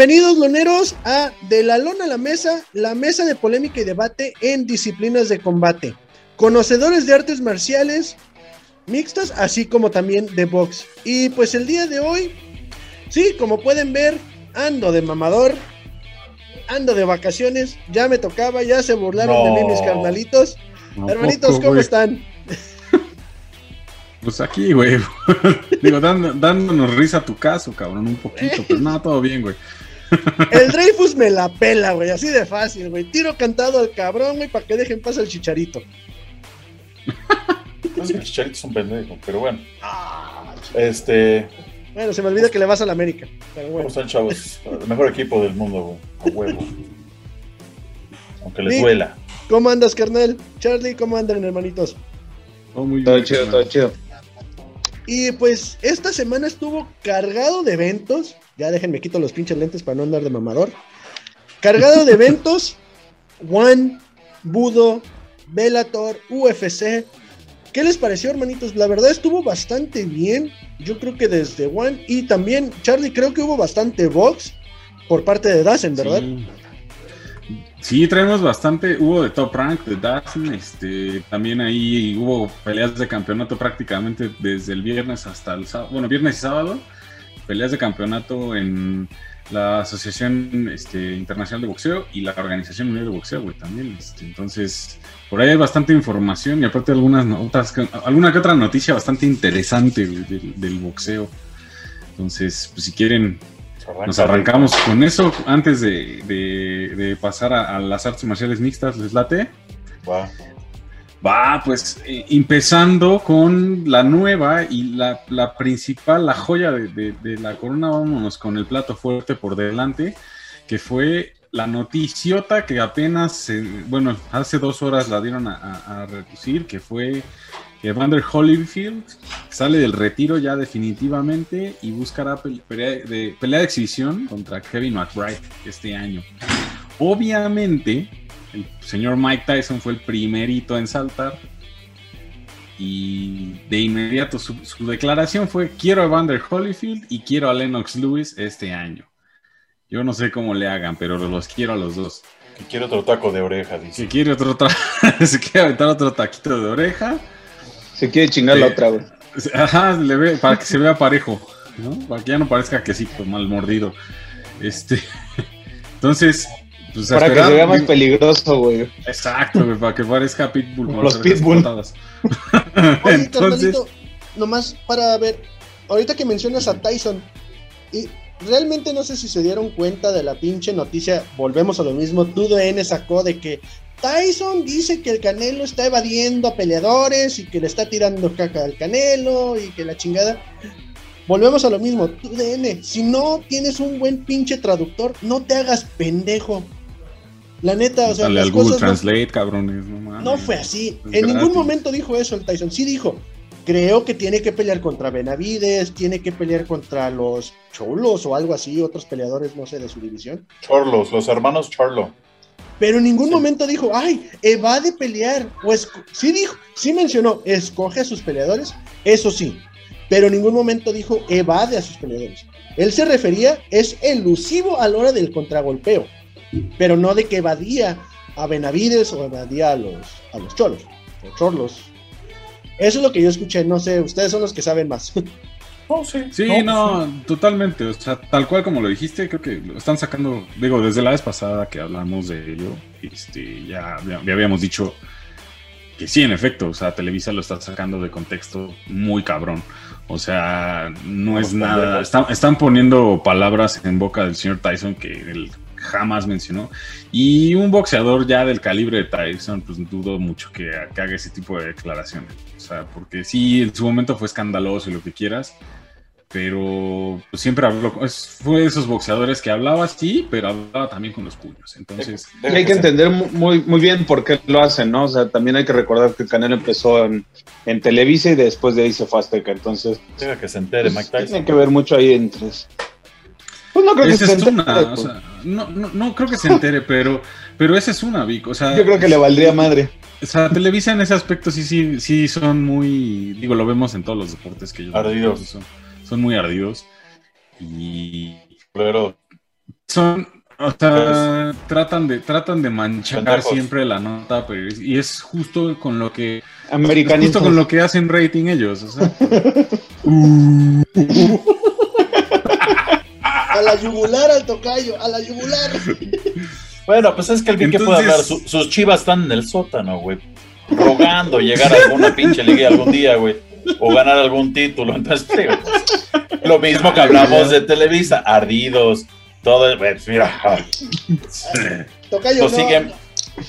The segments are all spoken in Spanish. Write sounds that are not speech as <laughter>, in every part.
Bienvenidos, loneros, a De la Lona a la Mesa, la mesa de polémica y debate en disciplinas de combate. Conocedores de artes marciales mixtas, así como también de box. Y pues el día de hoy, sí, como pueden ver, ando de mamador, ando de vacaciones, ya me tocaba, ya se burlaron de mí mis carnalitos. Hermanitos, ¿cómo están? Pues aquí, güey. <laughs> Digo, dándonos risa a tu caso, cabrón, un poquito, <laughs> pero nada, todo bien, güey. El Dreyfus me la pela, güey, así de fácil, güey. Tiro cantado al cabrón, güey, para que dejen pasar el chicharito. No sé que el chicharito es un pendejo, pero bueno. Ah, este. Bueno, se me olvida que le vas a la América. Pero bueno. ¿Cómo están, chavos? El mejor equipo del mundo, güey. huevo. Aunque les duela. ¿Cómo andas, carnal? Charlie, ¿cómo andan, hermanitos? Oh, muy todo chido, todo chido. Y pues esta semana estuvo cargado de eventos. Ya déjenme quito los pinches lentes para no andar de mamador. Cargado de eventos. One, Budo, Bellator, UFC. ¿Qué les pareció, hermanitos? La verdad estuvo bastante bien. Yo creo que desde One. Y también, Charlie, creo que hubo bastante box por parte de Dazen, ¿verdad? Sí, traemos bastante, hubo de top rank, de Dazn, este, también ahí hubo peleas de campeonato prácticamente desde el viernes hasta el sábado, bueno, viernes y sábado, peleas de campeonato en la Asociación este, Internacional de Boxeo y la Organización Mundial de Boxeo, güey, también, este, entonces, por ahí hay bastante información y aparte algunas otras, alguna que otra noticia bastante interesante del boxeo, entonces, pues si quieren nos arrancamos con eso antes de, pasar a, las artes marciales mixtas, ¿les late? Va. Va, pues eh, empezando con la nueva y la, principal, la joya de, la corona, vámonos con el plato fuerte por delante, que fue la noticiota que apenas, bueno, hace dos horas la dieron a, reducir, que fue Evander Holyfield sale del retiro ya definitivamente y buscará pelea de, pelea de exhibición contra Kevin McBride este año. Obviamente, el señor Mike Tyson fue el primerito en saltar y de inmediato su, declaración fue quiero a Evander Holyfield y quiero a Lennox Lewis este año. Yo no sé cómo le hagan, pero los quiero a los dos. Que quiere otro taco de oreja, dice. Que quiere otro <laughs> se quiere aventar otro taquito de oreja. Se quiere chingar la otra, güey. Ajá, le ve, para que se vea parejo, ¿no? Para que ya no parezca quesito mal mordido. Este. <laughs> Entonces. Pues para que se vea más peligroso, güey. Exacto, güey, para que parezca Pitbull. los Pitbull. <laughs> Oye, Entonces... nomás para ver, ahorita que mencionas a Tyson, y realmente no sé si se dieron cuenta de la pinche noticia, volvemos a lo mismo, TUDN sacó de que Tyson dice que el Canelo está evadiendo a peleadores y que le está tirando caca al Canelo y que la chingada. Volvemos a lo mismo, DN, si no tienes un buen pinche traductor, no te hagas pendejo. La neta, o sea, Dale al Google Translate, cabrones, no, fue así. en ningún momento dijo eso el Tyson. Sí dijo, creo que tiene que pelear contra Benavides, tiene que pelear contra los Cholos o algo así, otros peleadores, no sé, de su división. Chorlos, los hermanos Charlo pero en ningún momento dijo, ay, evade pelear. Pues sí dijo, sí mencionó, escoge a sus peleadores, eso sí, pero en ningún momento dijo, evade a sus peleadores. Él se refería, es elusivo a la hora del contragolpeo, pero no de que evadía a Benavides o evadía a los, a los cholos, o chorlos. Eso es lo que yo escuché, no sé, ustedes son los que saben más. <laughs> sí. no, totalmente. O sea, tal cual como lo dijiste, creo que lo están sacando, digo, desde la vez pasada que hablamos de ello, este, ya, ya, habíamos dicho que sí, en efecto, o sea, Televisa lo está sacando de contexto muy cabrón. O sea, no es nada. Están, están, poniendo palabras en boca del señor Tyson que él jamás mencionó. Y un boxeador ya del calibre de Tyson, pues dudo mucho que, que haga ese tipo de declaraciones. O sea, porque sí, en su momento fue escandaloso y lo que quieras pero pues, siempre habló, fue de esos boxeadores que hablaba así, pero hablaba también con los puños. Entonces, hay que entender muy, muy bien por qué lo hacen, ¿no? O sea, también hay que recordar que el canal empezó en, Televisa y después de ahí se fue a Azteca. Entonces, Tiene que se entere, pues, Mike Tiene que ver mucho ahí entre. Pues no creo que se entere. Pues. no, no, creo que se entere, <laughs> pero, pero esa es una, Vic. O sea, Yo creo que le valdría madre. O sea, Televisa en ese aspecto sí, sí, sí son muy. Digo, lo vemos en todos los deportes que ellos. Ardidos son muy ardidos. Y. Pero. son, o sea, tratan de, tratan de manchar Pendejos. siempre la nota, pero es- y es justo con lo que, es Americanistas. justo con lo que hacen rating ellos, o sea. <laughs> A la yugular al tocayo, a la yugular. Bueno, pues es que el bien que puede Entonces- hablar, su- sus chivas están en el sótano, güey. Rogando llegar a alguna pinche liga algún día, güey. O ganar algún título. <laughs> Entonces, pues, lo mismo que hablamos de Televisa, ardidos, todo. güey, mira, Tocayo, nos no. siguen,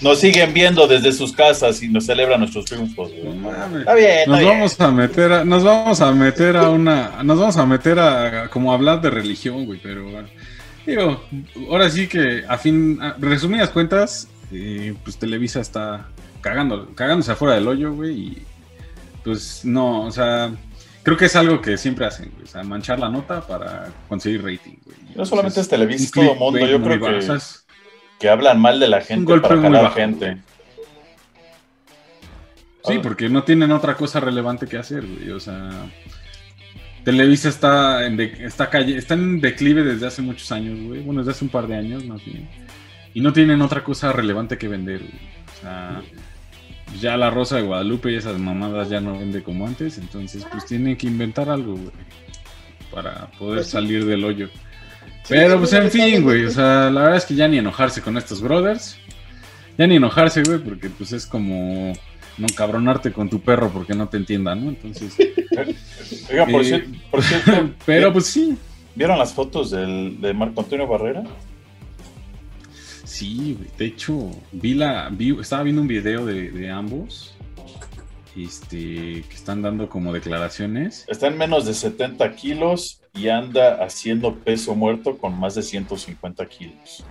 nos siguen viendo desde sus casas y nos celebran nuestros triunfos, güey. No mames. Está bien, está Nos bien. vamos a meter a, nos vamos a meter a una, nos vamos a meter a, como hablar de religión, güey, pero bueno, digo, ahora sí que a fin, a resumidas cuentas, eh, pues Televisa está cagando, cagándose afuera del hoyo, güey, y pues no, o sea, creo que es algo que siempre hacen, güey, o sea, manchar la nota para conseguir rating, güey. No solamente es Televisa, es todo mundo. Yo creo que, o sea, es- que hablan mal de la gente golpe para jalar bajo. gente. Sí, porque no tienen otra cosa relevante que hacer, güey. O sea, Televisa está en, de- está, calle, está en declive desde hace muchos años, güey. Bueno, desde hace un par de años, más bien. Y no tienen otra cosa relevante que vender, güey. O sea, ya la Rosa de Guadalupe y esas mamadas ya no vende como antes. Entonces, pues tienen que inventar algo, güey. Para poder Pues salir del hoyo. Pero pues en fin, güey. O sea, la verdad es que ya ni enojarse con estos brothers. Ya ni enojarse, güey, porque pues es como no cabronarte con tu perro porque no te entienda, ¿no? Entonces, <laughs> Oiga, por, Eh, cierto, por cierto, <laughs> pero pues sí, ¿vieron las fotos del, de Marco Antonio Barrera? sí, güey. De hecho, vi la, vi, estaba viendo un video de, de ambos, este, que están dando como declaraciones. Está en menos de 70 kilos y anda haciendo peso muerto con más de 150 kilos.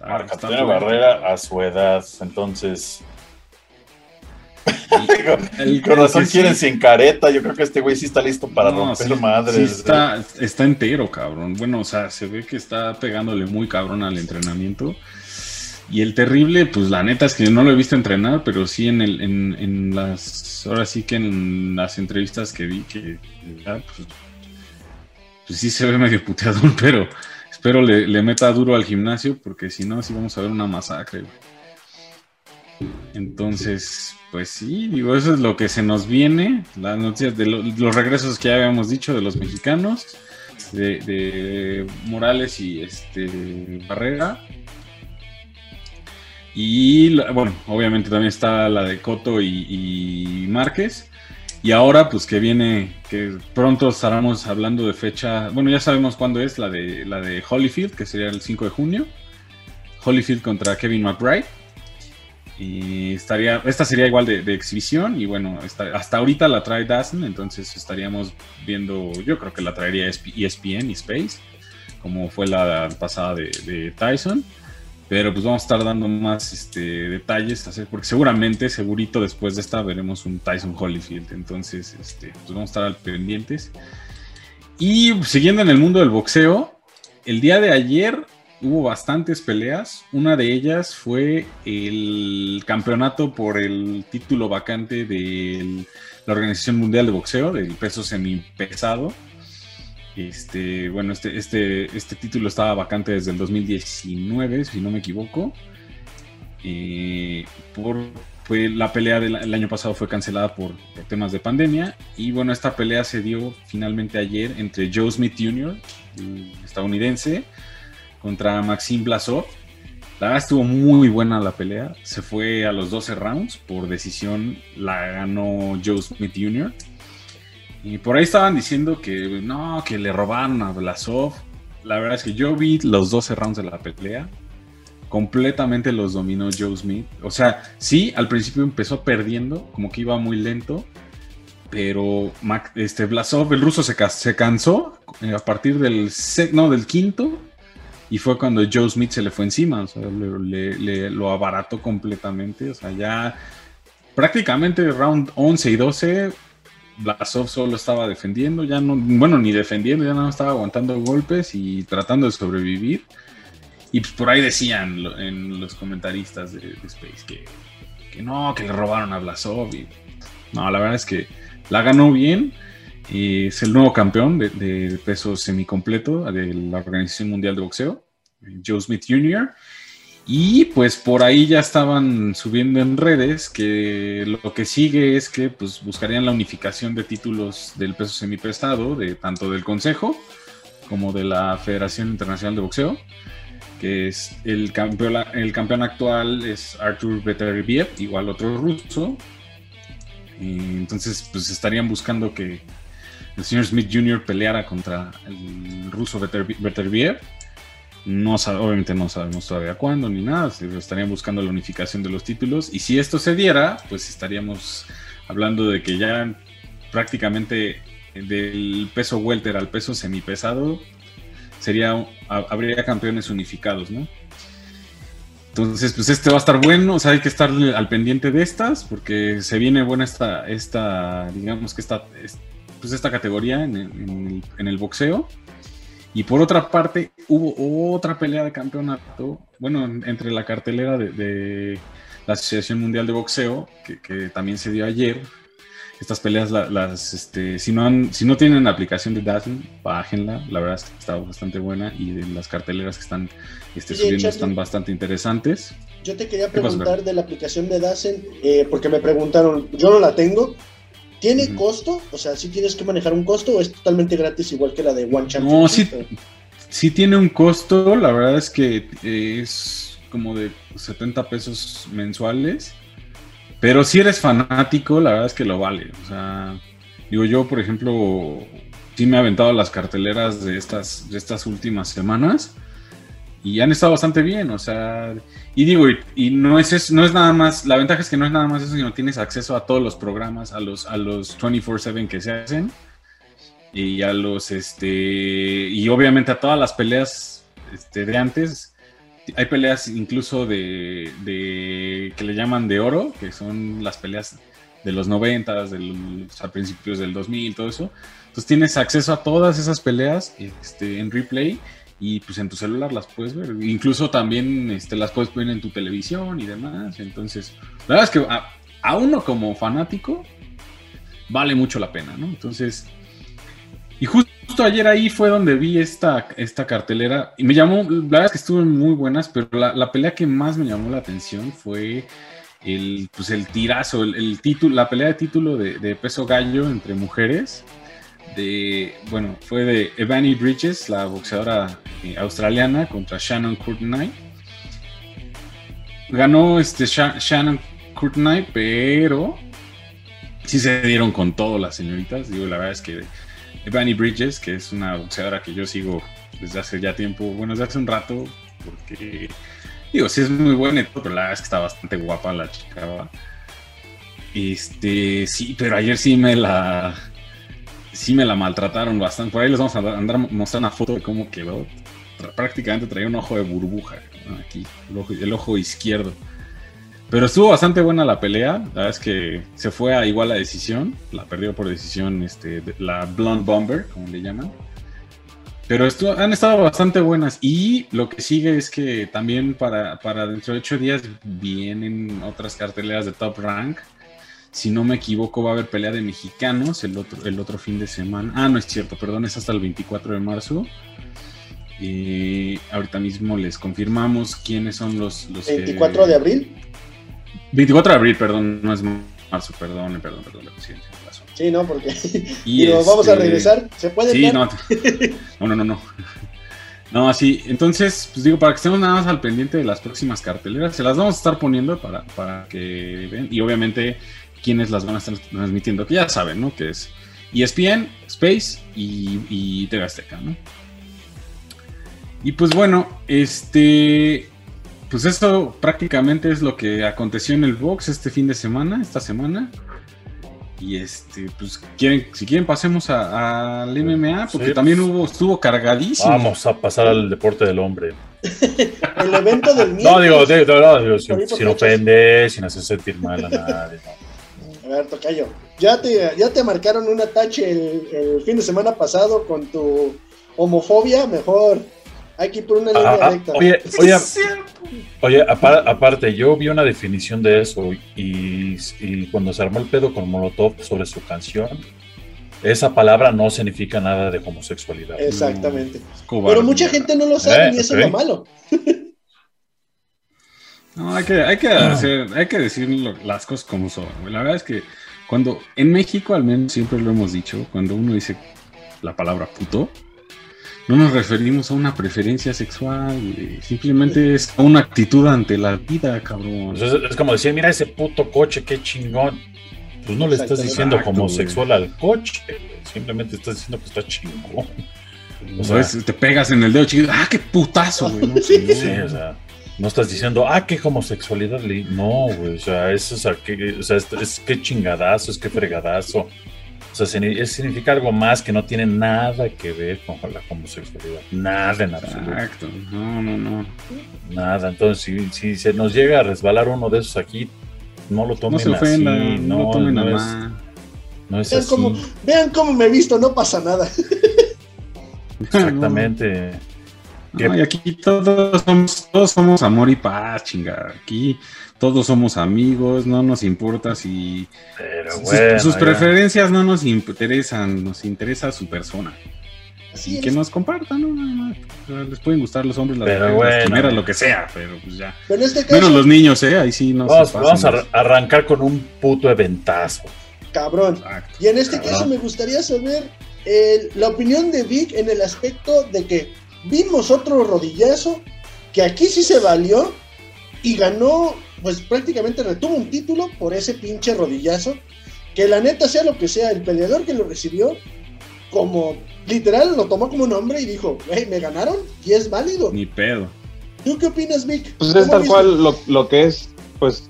Ah, Antonio fuerte. Barrera a su edad, entonces. <laughs> El- Con razón quieren sí- sin careta. Yo creo que este güey sí está listo para No, romper sí, madres. sí está, está entero, cabrón. Bueno, o sea, se ve que está pegándole muy cabrón al entrenamiento. Y el terrible, pues la neta es que no lo he visto entrenar, pero sí en, el, en, las. Ahora sí que en las entrevistas que vi, que ya, pues, pues sí se ve medio puteador, <laughs> pero espero le, meta duro al gimnasio, porque si no, sí vamos a ver una masacre. Entonces, pues sí, digo, eso es lo que se nos viene. Las noticias de lo- los regresos que ya habíamos dicho de los mexicanos, de, de Morales y este Barrera. Y bueno, obviamente también está la de Coto y, y Márquez. Y ahora, pues que viene, que pronto estaremos hablando de fecha. Bueno, ya sabemos cuándo es la de la de Holyfield, que sería el 5 de junio. Holyfield contra Kevin McBride. Y estaría, esta sería igual de, exhibición. Y bueno, esta- hasta ahorita la trae Dazen, entonces estaríamos viendo, yo creo que la traería ESP ESPN y Space, como fue la pasada de Tyson. Pero pues vamos a estar dando más este, detalles, porque seguramente, segurito después de esta veremos un Tyson Holyfield. Entonces, este, pues vamos a estar al pendientes. Y siguiendo en el mundo del boxeo, el día de ayer hubo bastantes peleas. Una de ellas fue el campeonato por el título vacante de la Organización Mundial de Boxeo, del peso semipesado. Este, bueno, este, este, este título estaba vacante desde el 2019, si no me equivoco. Eh, por, fue, la pelea del el año pasado fue cancelada por, temas de pandemia. Y bueno, esta pelea se dio finalmente ayer entre Joe Smith Jr., estadounidense, contra Maxim Blasov. La verdad estuvo muy buena la pelea. Se fue a los 12 rounds. Por decisión la ganó Joe Smith Jr. Y por ahí estaban diciendo que no, que le robaron a Blasov. La verdad es que yo vi los 12 rounds de la pelea. Completamente los dominó Joe Smith. O sea, sí, al principio empezó perdiendo, como que iba muy lento. Pero este Blasov, el ruso, se, se cansó eh, a partir del, no, del quinto. Y fue cuando Joe Smith se le fue encima. O sea, le, le- le- lo abarató completamente. O sea, ya prácticamente round 11 y 12 Blasov solo estaba defendiendo, ya no, bueno, ni defendiendo, ya no estaba aguantando golpes y tratando de sobrevivir. Y pues por ahí decían en los comentaristas de, Space que, que no, que le robaron a Blasov. Y, no, la verdad es que la ganó bien. Y es el nuevo campeón de, de peso semicompleto de la Organización Mundial de Boxeo, Joe Smith Jr. Y pues por ahí ya estaban subiendo en redes que lo que sigue es que pues buscarían la unificación de títulos del peso semipesado, de tanto del Consejo como de la Federación Internacional de Boxeo, que es el campeón, el campeón actual es Artur Beterbiev, igual otro ruso. Y entonces pues estarían buscando que el señor Smith Jr. peleara contra el ruso Beterbiev no, obviamente no sabemos todavía cuándo ni nada, estarían buscando la unificación de los títulos y si esto se diera, pues estaríamos hablando de que ya prácticamente del peso welter al peso semipesado sería habría campeones unificados, ¿no? Entonces, pues este va a estar bueno, o sea, hay que estar al pendiente de estas porque se viene buena esta, esta digamos que esta, pues esta categoría en el boxeo. Y por otra parte, hubo otra pelea de campeonato, bueno, entre la cartelera de, la Asociación Mundial de Boxeo, que, también se dio ayer. Estas peleas, las, este, si, no han, si no tienen la aplicación de Dazzle, bájenla. La verdad es que está bastante buena y de las carteleras que están este, subiendo están bastante interesantes. Yo te quería preguntar de la aplicación de Dazzle, eh, porque me preguntaron, yo no la tengo, ¿Tiene costo? O sea, ¿sí tienes que manejar un costo o es totalmente gratis igual que la de One Championship? No, sí, sí tiene un costo. La verdad es que es como de 70 pesos mensuales. Pero si eres fanático, la verdad es que lo vale. O sea, digo yo, por ejemplo, sí me he aventado las carteleras de estas, de estas últimas semanas y han estado bastante bien, o sea, y digo, y, no es eso, no es nada más, la ventaja es que no es nada más eso, sino tienes acceso a todos los programas, a los, a los 24/7 que se hacen y a los, este, y obviamente a todas las peleas este, de antes. Hay peleas incluso de, de, que le llaman de oro, que son las peleas de los 90, de a principios del 2000, todo eso. Entonces tienes acceso a todas esas peleas este, en replay y pues en tu celular las puedes ver. Incluso también este, las puedes ver en tu televisión y demás. Entonces, la verdad es que a, uno como fanático vale mucho la pena, ¿no? Entonces, y justo ayer ahí fue donde vi esta, esta cartelera y me llamó, la verdad es que estuvo muy buenas, pero la, pelea que más me llamó la atención fue el, pues el tirazo, el, título, la pelea de título de peso gallo entre mujeres de, bueno, fue de Evany Bridges, la boxeadora eh, australiana, contra Shannon Courtney. Ganó este Shannon Courtney, pero sí se dieron con todo las señoritas. Digo, la verdad es que Evany Bridges, que es una boxeadora que yo sigo desde hace ya tiempo, bueno, desde hace un rato, porque digo, sí es muy buena, pero la verdad es que está bastante guapa la chica. Este, sí, pero ayer sí me la sí me la maltrataron bastante. Por ahí les vamos a andar una foto de cómo quedó. Prácticamente traía un ojo de burbuja aquí, el ojo, izquierdo. Pero estuvo bastante buena la pelea. La verdad es que se fue a igual la decisión. La perdió por decisión este, la Blonde Bomber, como le llaman. Pero estuvo, han estado bastante buenas. Y lo que sigue es que también para, para dentro de ocho días vienen otras carteleras de Top Rank si no me equivoco, va a haber pelea de mexicanos el otro, el otro fin de semana. Ah, no es cierto, perdón, es hasta el 24 de marzo. Y ahorita mismo les confirmamos quiénes son los... los ¿24 de abril? 24 de abril, perdón, no es marzo, perdón, perdón, perdón, sí, sí, no, porque <laughs> <laughs> y vamos a este, regresar, ¿se puede? Sí, <laughs> no, no, no, no. No, así, entonces, pues digo, para que estemos nada más al pendiente de las próximas carteleras, se las vamos a estar poniendo para, para que vean, y obviamente quiénes las van a estar transmitiendo, que ya saben, ¿no? Que es ESPN, Space y, y TV Azteca, ¿no? Y pues bueno, este, pues esto prácticamente es lo que aconteció en el box este fin de semana, esta semana. Y este, pues quieren, si quieren pasemos al MMA, porque también hubo, estuvo cargadísimo. Vamos a pasar al deporte del hombre. <laughs> el evento del No, digo, digo, sin, sin ofender, sin hacer sentir mal a nadie. No. A ver, Tocayo, ya te, ya te marcaron un atache el, fin de semana pasado con tu homofobia, mejor hay que ir por una línea ah, ah, recta. Oye, <laughs> oye, oye aparte, yo vi una definición de eso y, y, cuando se armó el pedo con Molotov sobre su canción, esa palabra no significa nada de homosexualidad. Exactamente. Cobarde. Pero mucha gente no lo sabe Eh, y eso es lo malo. <laughs> No, hay que, hay que hacer, hay que decir lo- las cosas como son. güey. La verdad es que cuando en México, al menos siempre lo hemos dicho, cuando uno dice la palabra puto, no nos referimos a una preferencia sexual, güey. simplemente es a una actitud ante la vida, cabrón. Pues es, es como decir, mira ese puto coche, qué chingón. Pues no le estás diciendo Exacto, homosexual al coche, simplemente estás diciendo que está chingón. O sea, es- te pegas en el dedo chiquito, ¡ah, qué putazo, güey! ¿no? <laughs> Sí. Sí, o sea, no estás diciendo, ah, qué homosexualidad. le-". No, güey, o sea, eso es, o sea, es, es que chingadazo, es que fregadazo. O sea, significa algo más que no tiene nada que ver con la homosexualidad. Nada en absoluto. Exacto, no, no, no. Nada. Entonces, si, si se nos llega a resbalar uno de esos aquí, no lo No tomen se ofenda, así. no, No, lo tomen no es, no es Vean así. cómo, vean cómo me he visto, no pasa nada. <laughs> <laughs> Exactamente. No, y aquí todos somos, todos somos amor y paz, chinga. Aquí todos somos amigos, no nos importa si Pero sus, bueno, sus preferencias no nos interesan, nos interesa su persona. Así Y es. que nos compartan, ¿no? Les pueden gustar los hombres, las Pero mujeres, las bueno. quimeras, lo que sea, pero pues ya. Pero en este caso, Menos los niños, ¿eh? Ahí sí no Vamos, vamos a ar- arrancar con un puto eventazo. cabrón. Exacto. Y en este Cabrón. caso me gustaría saber eh, la opinión de Vic en el aspecto de que vimos otro rodillazo que aquí sí se valió y ganó, pues prácticamente retuvo un título por ese pinche rodillazo. Que la neta sea lo que sea, el peleador que lo recibió, como literal lo tomó como un hombre y dijo, hey, me ganaron y es válido. Ni pedo. ¿Tú qué opinas, Vic? Pues ¿Cómo es tal cual lo, lo que es, pues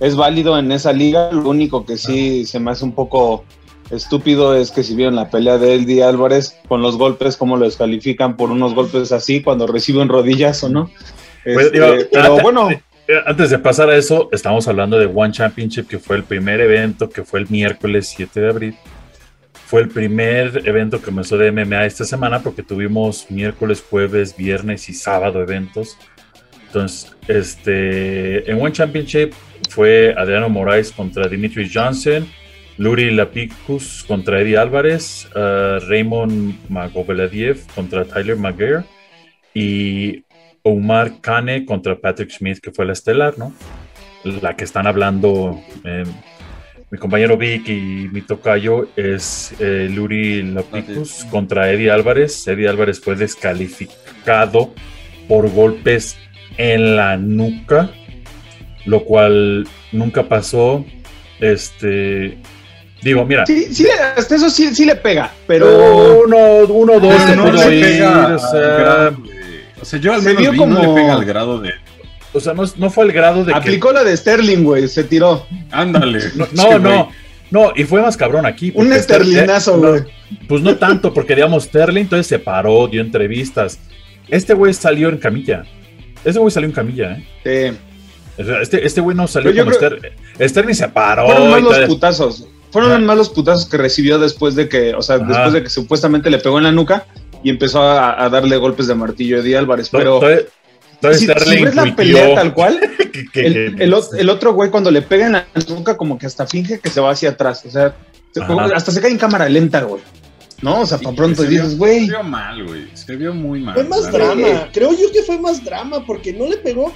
es válido en esa liga. Lo único que sí se me hace un poco estúpido es que si vieron la pelea de Eddie Álvarez con los golpes, cómo lo descalifican por unos golpes así cuando recibe un rodillazo, ¿no? Este, digo, pero antes- bueno, eh, Antes de pasar a eso, estamos hablando de One Championship, que fue el primer evento, que fue el miércoles 7 de abril. Fue el primer evento que comenzó de MMA esta semana, porque tuvimos miércoles, jueves, viernes y sábado eventos. Entonces, este, en One Championship fue Adriano Moraes contra Dimitri Johnson, Luri Lapicus contra Eddie Álvarez, uh, Raymond Magoveladiev contra Tyler Maguire y Omar Kane contra Patrick Smith, que fue la estelar, ¿no? La que están hablando eh, mi compañero Vic y mi tocayo es eh, Luri Lapicus contra Eddie Álvarez. Eddie Álvarez fue descalificado por golpes en la nuca, lo cual nunca pasó. Este, digo, mira, sí, sí, hasta eso sí, sí le pega, pero uno, uno, dos, no pudo le ir, pega o al sea, o sea, yo al se menos vio vi, no como- le pega al grado de. o sea, no, no fue el grado de que aplicó la de Sterling, güey, se tiró. Ándale. No, no, no, no, y fue más cabrón aquí. Un esterlinazo, Ster- güey. Pues no tanto, porque digamos, Sterling entonces se paró, dio entrevistas. Este güey salió en camilla. Este güey salió en camilla, ¿eh? Sí. Este, este güey no salió como creo- Ster- Sterling se paró. Fueron más y los putazos. Fueron Ajá. más los putazos que recibió después de que, o sea, Ajá. después de que supuestamente le pegó en la nuca y empezó a, a darle golpes de martillo a Eddie Álvarez. Pero si, si ves la pelea tal cual, <laughs> que- el, otro güey cuando le pega en la nuca como que hasta finge que se va hacia atrás. O sea, Ajá. hasta se cae en cámara lenta, güey. No, o sea, Sí, para pronto se dices, güey. Se vio mal, güey. Se vio muy mal. Fue más drama. Creo yo que fue más drama porque no le pegó.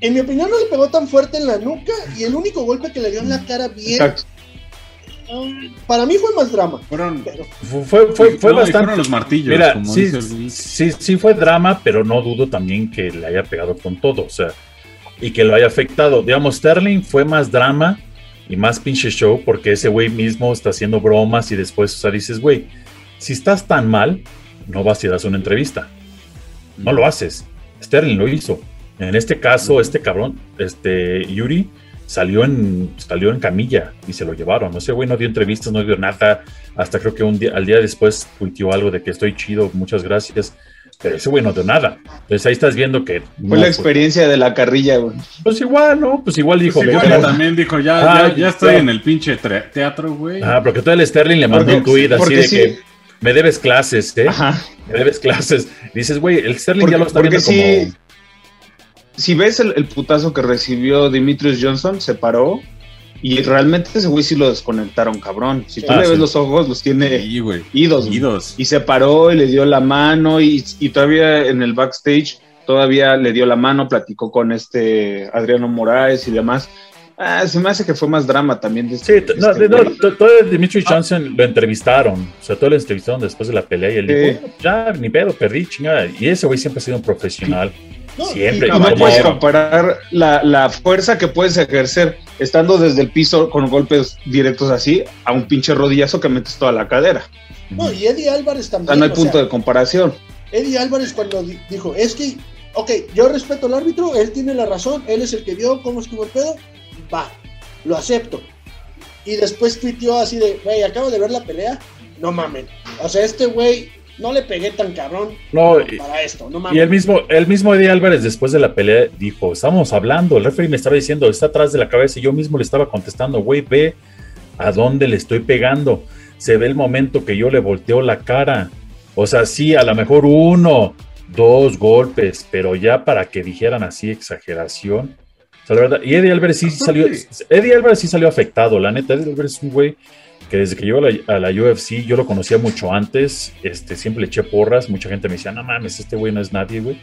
En mi opinión, no le pegó tan fuerte en la nuca y el único golpe que le dio en la cara bien. Exacto. Para mí fue más drama. Fueron, Pero fue, fue, fue, fue no, bastante. fueron los martillos. Mira, como sí, dice sí, sí fue drama, pero no dudo también que le haya pegado con todo, o sea, y que lo haya afectado. Digamos, Sterling fue más drama y más pinche show porque ese güey mismo está haciendo bromas y después, o sea, dices, güey, si estás tan mal, no vas y das una entrevista. No lo haces. Sterling lo hizo. En este caso, este cabrón, este Yuri, salió en, salió en camilla y se lo llevaron. Ese güey no dio entrevistas, no dio nada. Hasta creo que un día, al día después tuiteó algo de que estoy chido, muchas gracias. Pero ese güey no dio nada. Entonces ahí estás viendo que. no Fue la experiencia de la carrilla, güey. Pues igual, ¿no? Pues igual dijo. Pues igual "Pero- también dijo, ya, Ah, ya, ya estoy ya. en el pinche teatro, güey. Ah, porque todo el Sterling le mandó Porque- un tuit así de sí. que me debes clases, ¿eh? Ajá. Me debes clases. Dices, güey, el Sterling Porque, ya lo está viendo como. Si ves el, el putazo que recibió Dimitrius Johnson, se paró Y realmente ese güey sí lo desconectaron, cabrón. Si tú Ah, le ves sí. los ojos, los tiene Sí, güey. idos. Idos. Y se paró y le dio la mano y, y todavía en el backstage todavía le dio la mano, platicó con este Adriano Moraes y demás. Ah, se me hace que fue más drama también de Sí, este, t- no, este de- no, t- todo Dimitri Johnson lo entrevistaron, o sea, todo lo entrevistaron después de la pelea y él Sí. dijo, "Bueno, ya, ni pedo, perdí, chingada. Y ese güey siempre ha sido un profesional. No, Siempre, y- Y no caballero. puedes comparar la, la fuerza que puedes ejercer estando desde el piso con golpes directos así a un pinche rodillazo que metes toda la cadera. No, y Eddie Álvarez O también. sea, no hay o punto sea, de comparación. Eddie Álvarez cuando di- dijo, es que, ok, yo respeto al árbitro, él tiene la razón, él es el que vio cómo estuvo el pedo, va, lo acepto. Y después tuiteó así de, güey, acabo de ver la pelea, no mamen. O sea, este güey no le pegué tan cabrón No, y, para esto, no y mames. el mismo, el mismo Eddie Álvarez después de la pelea dijo, estamos hablando, el referee me estaba diciendo, está atrás de la cabeza y yo mismo le estaba contestando, güey, ve a dónde le estoy pegando. Se ve el momento que yo le volteo la cara. O sea, sí, a lo mejor uno, dos golpes, pero ya para que dijeran así exageración. O sea, la verdad, y Eddie Álvarez sí salió, Eddie Álvarez sí salió afectado, la neta, Eddie Álvarez es un güey que desde que llegó a la, UFC yo lo conocía mucho antes, este, siempre le eché porras, mucha gente me decía, no mames, este güey no es nadie, güey.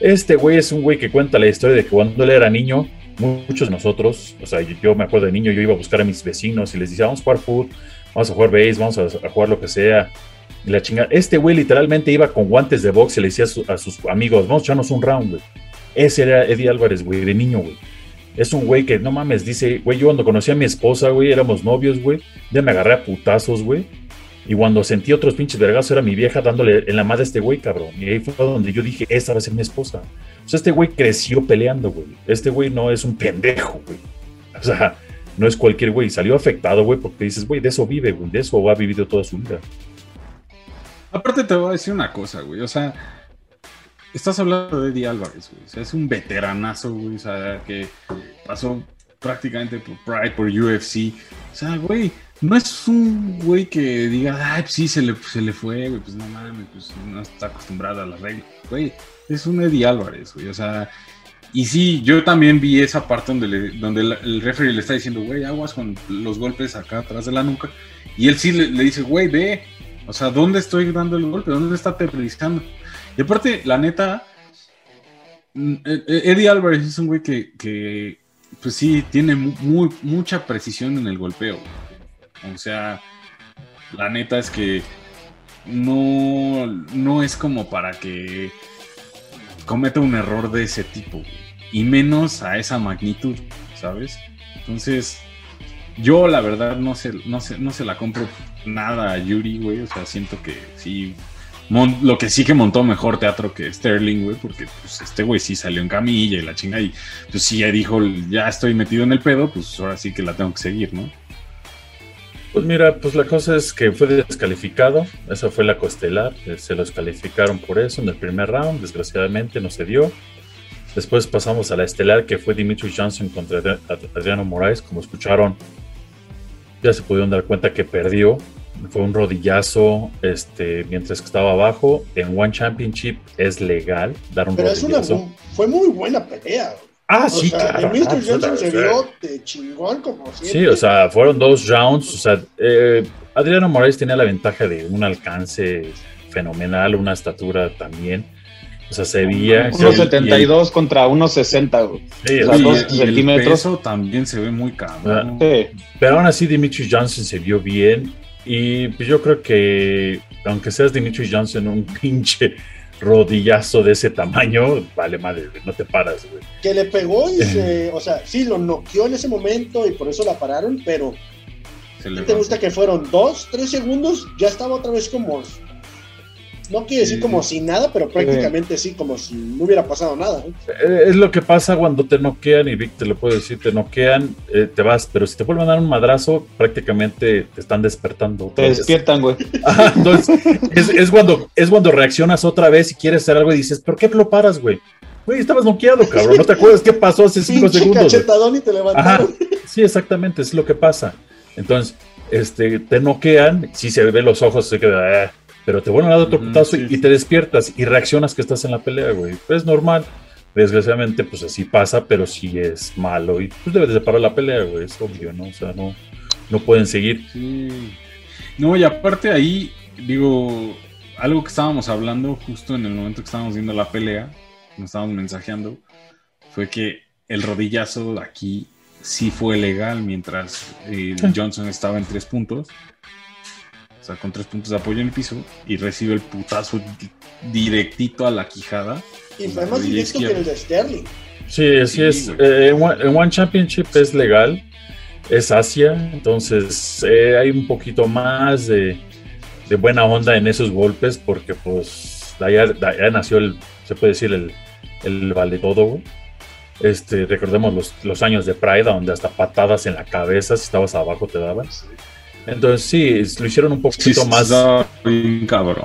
Este güey es un güey que cuenta la historia de que cuando él era niño, muchos de nosotros, o sea, yo, me acuerdo de niño, yo iba a buscar a mis vecinos y les decía, vamos a jugar fútbol, vamos a jugar base, vamos a, jugar lo que sea. Y la chingada, este güey literalmente iba con guantes de box y le decía a, a sus amigos, vamos a echarnos un round, güey. Ese era Eddie Álvarez, güey, de niño, güey. Es un güey que, no mames, dice, güey, yo cuando conocí a mi esposa, güey, éramos novios, güey, ya me agarré a putazos, güey. Y cuando sentí otros pinches vergazos, era mi vieja dándole en la madre a este güey, cabrón. Y ahí fue donde yo dije, esta va a ser mi esposa. O sea, este güey creció peleando, güey. Este güey no es un pendejo, güey. O sea, no es cualquier güey. Salió afectado, güey, porque dices, güey, de eso vive, güey. De eso ha vivido toda su vida. Aparte te voy a decir una cosa, güey. O sea, estás hablando de Eddie Álvarez, güey. Es un veteranazo, güey. O sea, que pasó prácticamente por Pride, por UFC. O sea, güey, no es un güey que diga, ay, pues sí, se le, se le fue, güey. Pues no mames, pues no está acostumbrado a las reglas. Güey, es un Eddie Álvarez, güey. O sea, y sí, yo también vi esa parte donde, le- donde el, el referee le está diciendo, güey, aguas con los golpes acá atrás de la nuca. Y él sí le, le dice, güey, ve. O sea, ¿dónde estoy dando el golpe? ¿Dónde está aterrizando? Y aparte, la neta, mm, eh, eh, Eddie Álvarez es un güey que, pues sí, tiene mucha precisión en el golpeo. O sea, la neta es que no, no es como para que cometa un error de ese tipo, y menos a esa magnitud, ¿sabes? Entonces, yo la verdad no se, no se, no se la compro nada a Yuri, güey. O sea, siento que sí. Lo que sí que montó mejor teatro que Sterling, güey, porque pues, este güey sí salió en camilla y la chinga y pues sí ya dijo, ya estoy metido en el pedo, pues ahora sí que la tengo que seguir, ¿no? Pues mira, pues la cosa es que fue descalificado. Esa fue la costelar. eh, Se los calificaron por eso en el primer round. Desgraciadamente no se dio. Después pasamos a la estelar que fue Dimitri Johnson contra Adri- Ad- Adriano Moraes. Como escucharon, ya se pudieron dar cuenta que perdió. Fue un rodillazo este, mientras que estaba abajo. En One Championship es legal dar un Pero es una, rodillazo. fue muy buena pelea. Ah, O sí, sea, claro. Ah, Johnson claro, se vio de chingón como siempre. Sí, o sea, fueron dos rounds. O sea, eh, Adriano Morales tenía la ventaja de un alcance fenomenal, una estatura también. O sea, se veía. Uno 1.72 contra 1.60, güey. Sí, o o sea, dos y, y el centímetros. peso también se ve muy cabrón. Sí. pero aún así, Dimitri Johnson se vio bien. Y pues yo creo que, aunque seas Dimitri Johnson, un <laughs> pinche rodillazo de ese tamaño, vale madre, no te paras, güey. Que le pegó y se. O sea, sí, lo noqueó en ese momento y por eso la pararon, pero ¿qué te gusta que fueron dos, tres segundos? Ya estaba otra vez como. No quiere decir Sí. como si nada, pero prácticamente sí, como si no hubiera pasado nada. ¿eh? Eh, Es lo que pasa cuando te noquean, y Vic te lo puede decir, te noquean, eh, te vas, pero si te vuelven a dar un madrazo, prácticamente te están despertando. Te despiertan, güey. Ajá, <laughs> entonces, es, es cuando, es cuando reaccionas otra vez y quieres hacer algo y dices, ¿por qué lo paras, güey? Güey, estabas noqueado, cabrón. ¿No te acuerdas qué pasó hace cinco Pinche segundos? y te Ajá, sí, exactamente, es lo que pasa. Entonces, este, te noquean, sí se ven los ojos, se queda, "Ah", pero te vuelven a dar otro putazo sí. y te despiertas y reaccionas que estás en la pelea, güey. Es normal. Desgraciadamente, pues así pasa, pero sí es malo y pues debe de separar la pelea, güey, es obvio, ¿no? O sea, no, no pueden seguir. Sí. No, y aparte ahí, digo, algo que estábamos hablando justo en el momento que estábamos viendo la pelea, nos estábamos mensajeando, fue que el rodillazo de aquí sí fue legal mientras eh, Johnson estaba en tres puntos. Sea, con tres puntos de apoyo en el piso y recibe el putazo di- directito a la quijada. Y fue La más directo que el de Sterling. Sí, así Sí, es. Eh, en, One, en One Championship es legal, es Asia, entonces eh, hay un poquito más de, de buena onda en esos golpes porque pues de allá, de allá nació el, se puede decir, el, el vale todo, güey. Este, recordemos los, los años de Pride, donde hasta patadas en la cabeza, si estabas abajo te daban. Entonces sí, lo hicieron un Sí, poquito más... bien cabrón.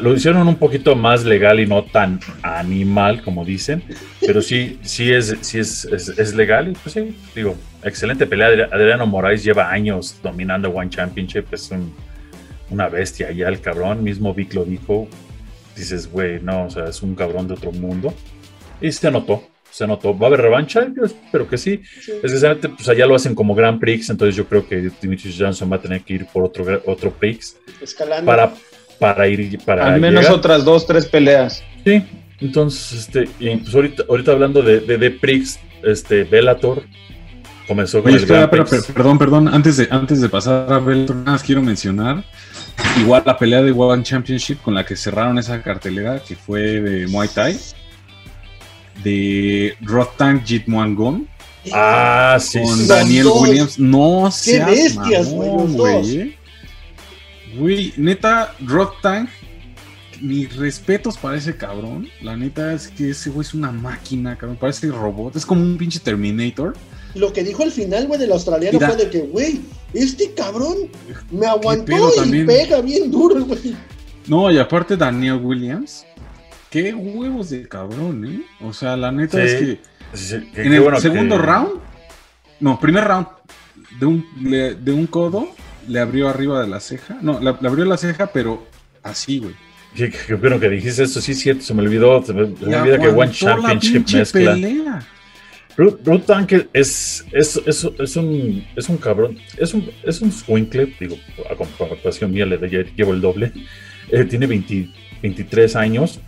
Lo hicieron un poquito más legal y no tan animal como dicen, pero sí, sí es, sí es, es, es legal y pues sí, digo, excelente pelea. Adri- Adriano Moraes lleva años dominando One Championship, es un- una bestia ya el cabrón, mismo Vic lo dijo, dices, güey, no, o sea, es un cabrón de otro mundo y se notó. Se notó. ¿Va a haber revancha? Yo espero que sí. Sí. Desgraciadamente, pues allá lo hacen como Grand Prix, entonces yo creo que Dimitri Johnson va a tener que ir por otro, otro Prix Escalando. para, para ir para Al menos llegar. otras dos, tres peleas. Sí, entonces, este, y pues ahorita, ahorita hablando de, de, de Prix, este, Bellator comenzó con Oye, el espera, Grand Prix. perdón, perdón. Antes de, antes de pasar a Bellator, nada más quiero mencionar igual la pelea de One Championship con la que cerraron esa cartelera, que fue de Muay Thai, de Rotang Jitmuangón Ah, sí, con sí. Los Daniel dos. Williams. No seas bestias, güey, güey, neta, Rotang, mis respetos para ese cabrón. La neta es que ese güey es una máquina, cabrón. Parece robot. Es como un pinche Terminator. Lo que dijo al final, güey, del australiano fue de que, güey, este cabrón me aguantó y también? pega bien duro, güey. No, y aparte Daniel Williams. Qué huevos de cabrón, ¿eh? O sea, la neta Sí, es que Sí, sí, qué- en el bueno segundo que- round, no, primer round, de un, le- de un codo, le abrió arriba de la ceja. No, le, le abrió la ceja, pero así, güey. Qué, qué- qué bueno que dijiste eso, sí es cierto, se me olvidó, se me, se me olvida que One Championship mezcla. pelea. Ruth, Ruth Tank es, es, es, es un, es un cabrón, es un, es un squinkle, digo, a comparación mía le lle- llevo el doble. Eh, tiene 20 23 años.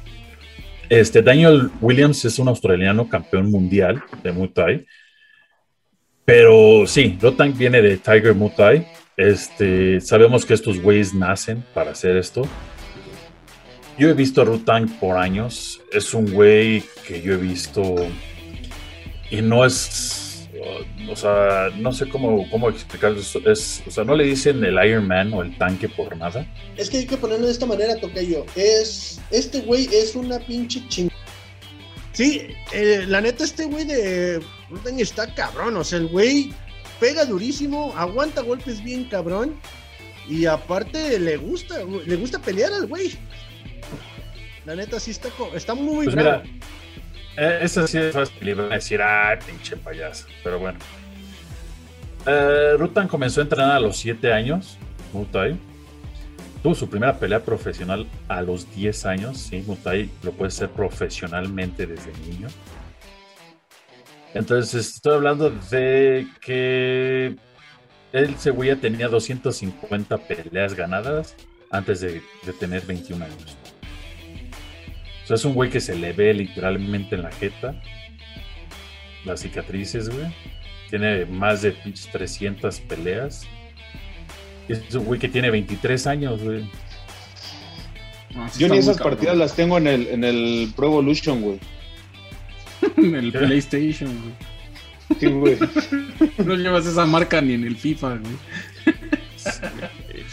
Este, Daniel Williams es un australiano campeón mundial de Muay. Pero sí, Ruth Tank viene de Tiger Muay. Este, sabemos que estos güeyes nacen para hacer esto. Yo he visto a Ruth Tank por años. Es un güey que yo he visto y no es, o sea, no sé cómo, cómo explicarlo. Es, es- o sea, no le dicen el Iron Man o el tanque por nada. Es que hay que ponerlo de esta manera, Tocayo. Es. Este güey es una pinche ching. Sí, eh, la neta, este güey de. Rutan está cabrón. O sea, el güey pega durísimo, aguanta golpes bien cabrón. Y aparte le gusta, le gusta pelear al güey. La neta sí está, está muy Pues bravo. mira, eh, esa sí es fácil. Y van a decir, ay, pinche payaso. Pero bueno. Eh, Rutan comenzó a entrenar a los 7 años, Muay Thai. Tuvo su primera pelea profesional a los 10 años. Sí, Muay Thai lo puede hacer profesionalmente desde niño. Entonces, estoy hablando de que güey, ya tenía 250 peleas ganadas antes de, de tener 21 años. Sea, es un güey que se le ve literalmente en la jeta. Las cicatrices, güey. Tiene más de pinches 300 peleas. Y Es un güey que tiene 23 años, güey. No, Yo ni esas cabrón. partidas las tengo en el, en el Pro Evolution, güey. <laughs> en el PlayStation, güey. Sí, güey. <laughs> No llevas esa marca ni en el FIFA, güey.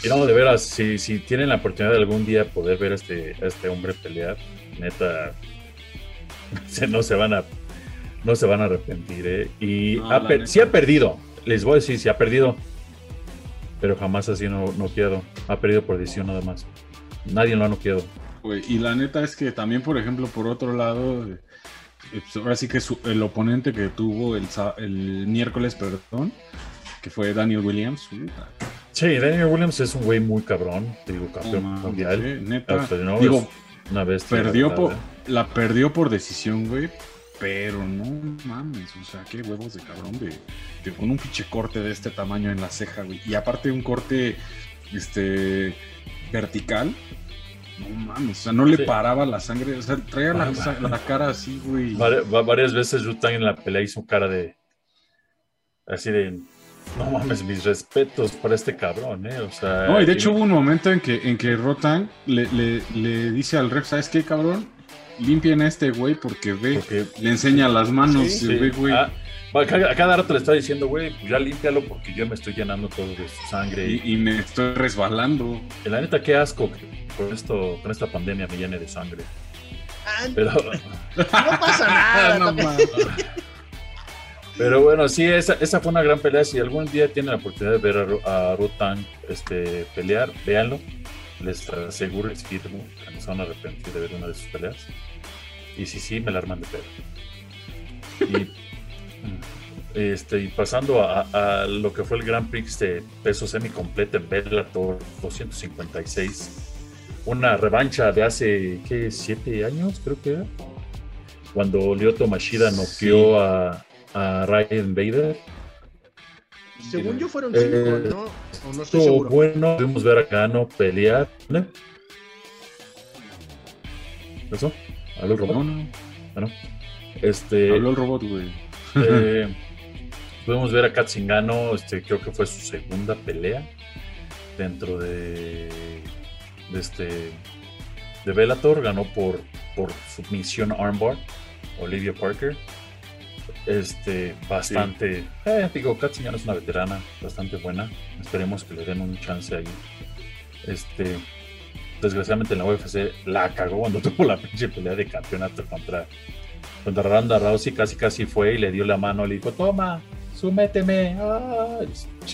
Y no, de veras, si, si tienen la oportunidad de algún día poder ver a este, a este hombre pelear, neta, no se van a no se van a arrepentir, ¿eh? Y No, ha sí ha perdido, les voy a decir, sí ha perdido, pero jamás así no noqueado, ha perdido por decisión nada más. Nadie lo ha noqueado. Y la neta es que también, por ejemplo, por otro lado, eh, pues ahora sí que su- el oponente que tuvo el, el miércoles, perdón, que fue Daniel Williams, Sí, Daniel Williams es un güey muy cabrón, digo, no campeón mundial. eh, neta, digo, una bestia. perdió la por, verdad. la perdió por decisión, güey, Pero no mames, o sea, qué huevos de cabrón de, de con un pinche corte de este tamaño en la ceja, güey. Y aparte un corte este vertical. No mames, o sea, no le Sí. paraba la sangre, o sea, traía la, Ah, la cara así, güey. Vari- va- varias veces Rutan en la pelea hizo cara de. Así de. No mames, mis respetos para este cabrón, ¿eh? O sea. No, y de hecho hubo un momento en que, en que Rotan le, le, le dice al ref, ¿sabes qué, cabrón? Limpien a este güey porque ve, Porque le enseña las manos, Sí, y ve, güey. Ah, a, cada, rato le está diciendo, güey, pues ya límpialo porque yo me estoy llenando todo de su sangre. y, y me estoy resbalando. Y la neta, qué asco que con, esto, con esta pandemia me llene de sangre. Pero, <laughs> no pasa nada. <laughs> no. Pero bueno, sí, esa, esa fue una gran pelea. Si algún día tienen la oportunidad de ver a, a Rutan este, pelear, véanlo. Les aseguro, les firmo, que no se van a arrepentir de ver una de sus peleas. Y si sí, me la arman de pedo. Y, este, y pasando a, a lo que fue el Grand Prix de peso semi-completo en Bellator 256. Una revancha de hace, ¿qué? ¿Siete años? Creo que era. Cuando Lyoto Mashida noqueó a, a Ryan Bader. Según yo fueron Eh, cinco, ¿no? O no estoy Estuvo seguro. bueno, pudimos ver a Gano pelear. ¿no? ¿Eso? ¿Aló, robot? No, no, Bueno, este, habló el robot, güey. eh, <laughs> pudimos ver a Katzingano, este, creo que fue su segunda pelea dentro de, de este de Bellator, ganó por, por submisión armbar, Olivia Parker. Este, bastante, eh, digo, Katzingano es una veterana, bastante buena. Esperemos que le den un chance ahí. Este, desgraciadamente en la UFC la cagó cuando <laughs> tuvo la pinche pelea de campeonato contra contra Ronda Rousey casi casi fue y le dio la mano, le dijo, toma, suméteme. Ah,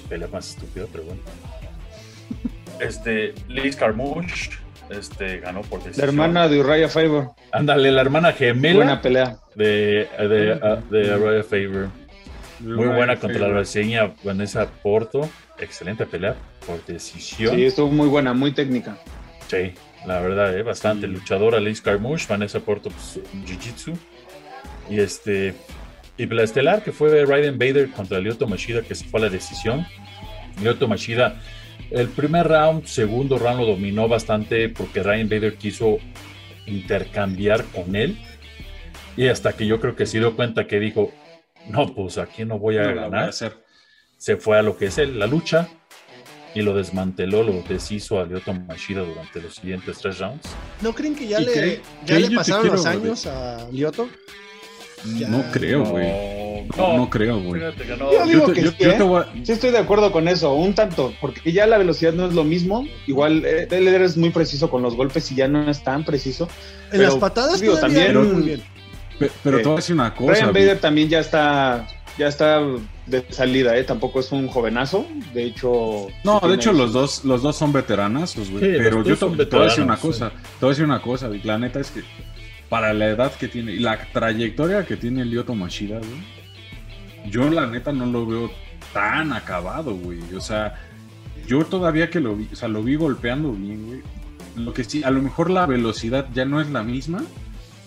pelea más estúpida, pero bueno. <laughs> Este, Liz Carmouche, este, ganó por La decisión. hermana de Uriah Faber. Ándale, la hermana gemela Buena pelea. de, de, de, Araya Favor. Muy buena contra la brasileña Vanessa Porto. Excelente pelea por decisión. Sí, estuvo muy buena, muy técnica. Sí, la verdad, ¿eh? bastante Sí. luchadora Liz Carmouche, Vanessa Porto, pues, Jiu-Jitsu. Y este. Y la estelar que fue Raiden Bader contra Lyoto Machida, que se fue a la decisión. Lyoto Machida, el primer round, segundo round lo dominó bastante porque Raiden Bader quiso intercambiar con él. Y hasta que yo creo que se dio cuenta que dijo: No, pues aquí no voy a No la voy a ganar se fue a lo que es el- la lucha y lo desmanteló, lo deshizo a Lyoto Machida durante los siguientes tres rounds. ¿No creen que ya ¿Y le, ya le pasaron los años a Lioto? Ya. No creo, güey. No, no creo, güey. No. Yo digo Yo te, que yo- sí, yo ¿eh? te voy a- Sí estoy de acuerdo con eso, un tanto, porque ya la velocidad no es lo mismo. Igual eh, eres muy preciso con los golpes y ya no es tan preciso. En Pero, las patadas digo, también- muy bien. Pe- Pero Eh, te voy a decir una cosa. Ryan. Bader también ya está, ya está de salida, ¿eh? Tampoco es un jovenazo. De hecho. No, sí de hecho los dos, los dos son veteranazos, güey. Sí, pero yo son te, voy a decir una cosa. Te voy a decir una cosa, güey. La neta es que para la edad que tiene y la trayectoria que tiene Lyoto Machida, güey. Yo la neta no lo veo tan acabado, güey. O sea, yo todavía que lo vi, o sea, lo vi golpeando bien, güey. Lo que sí, a lo mejor la velocidad ya no es la misma,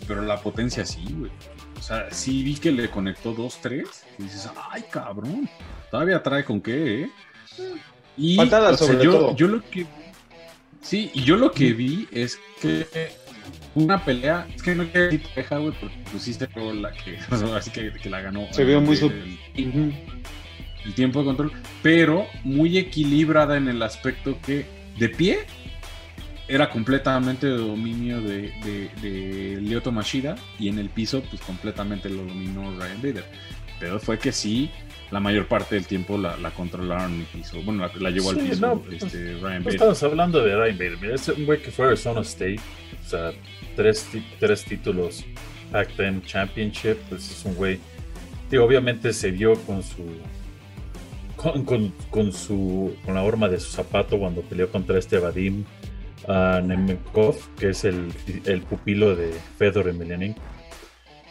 pero la potencia sí, güey. O sea, sí vi que le conectó dos, tres. Y dices, ay, cabrón. Todavía trae con qué, ¿eh? Y Patadas, o sea, sobre yo, todo. yo lo que. Sí, y yo lo que vi es que una pelea. Es que no quiero decir pareja, güey, porque pusiste luego la <laughs> que. la ganó. Se vio muy el- sub- el- el tiempo de control, pero muy equilibrada en el aspecto que de pie era completamente de dominio de, de, de Lyoto Machida y en el piso pues completamente lo dominó Ryan Bader. Pero fue que sí, la mayor parte del tiempo la, la controlaron el piso. Bueno, la, la llevó Sí, al piso no, pues, este, Ryan No estamos hablando de Ryan Bader. Mira, es un güey que fue a Arizona State. O sea, tres, tres títulos Pac-10 Championship. Pues es un güey que obviamente se dio con su. Con, con, con su con la horma de su zapato cuando peleó contra este Vadim uh, Nemkov, que es el, el pupilo de Fedor Emelianenko.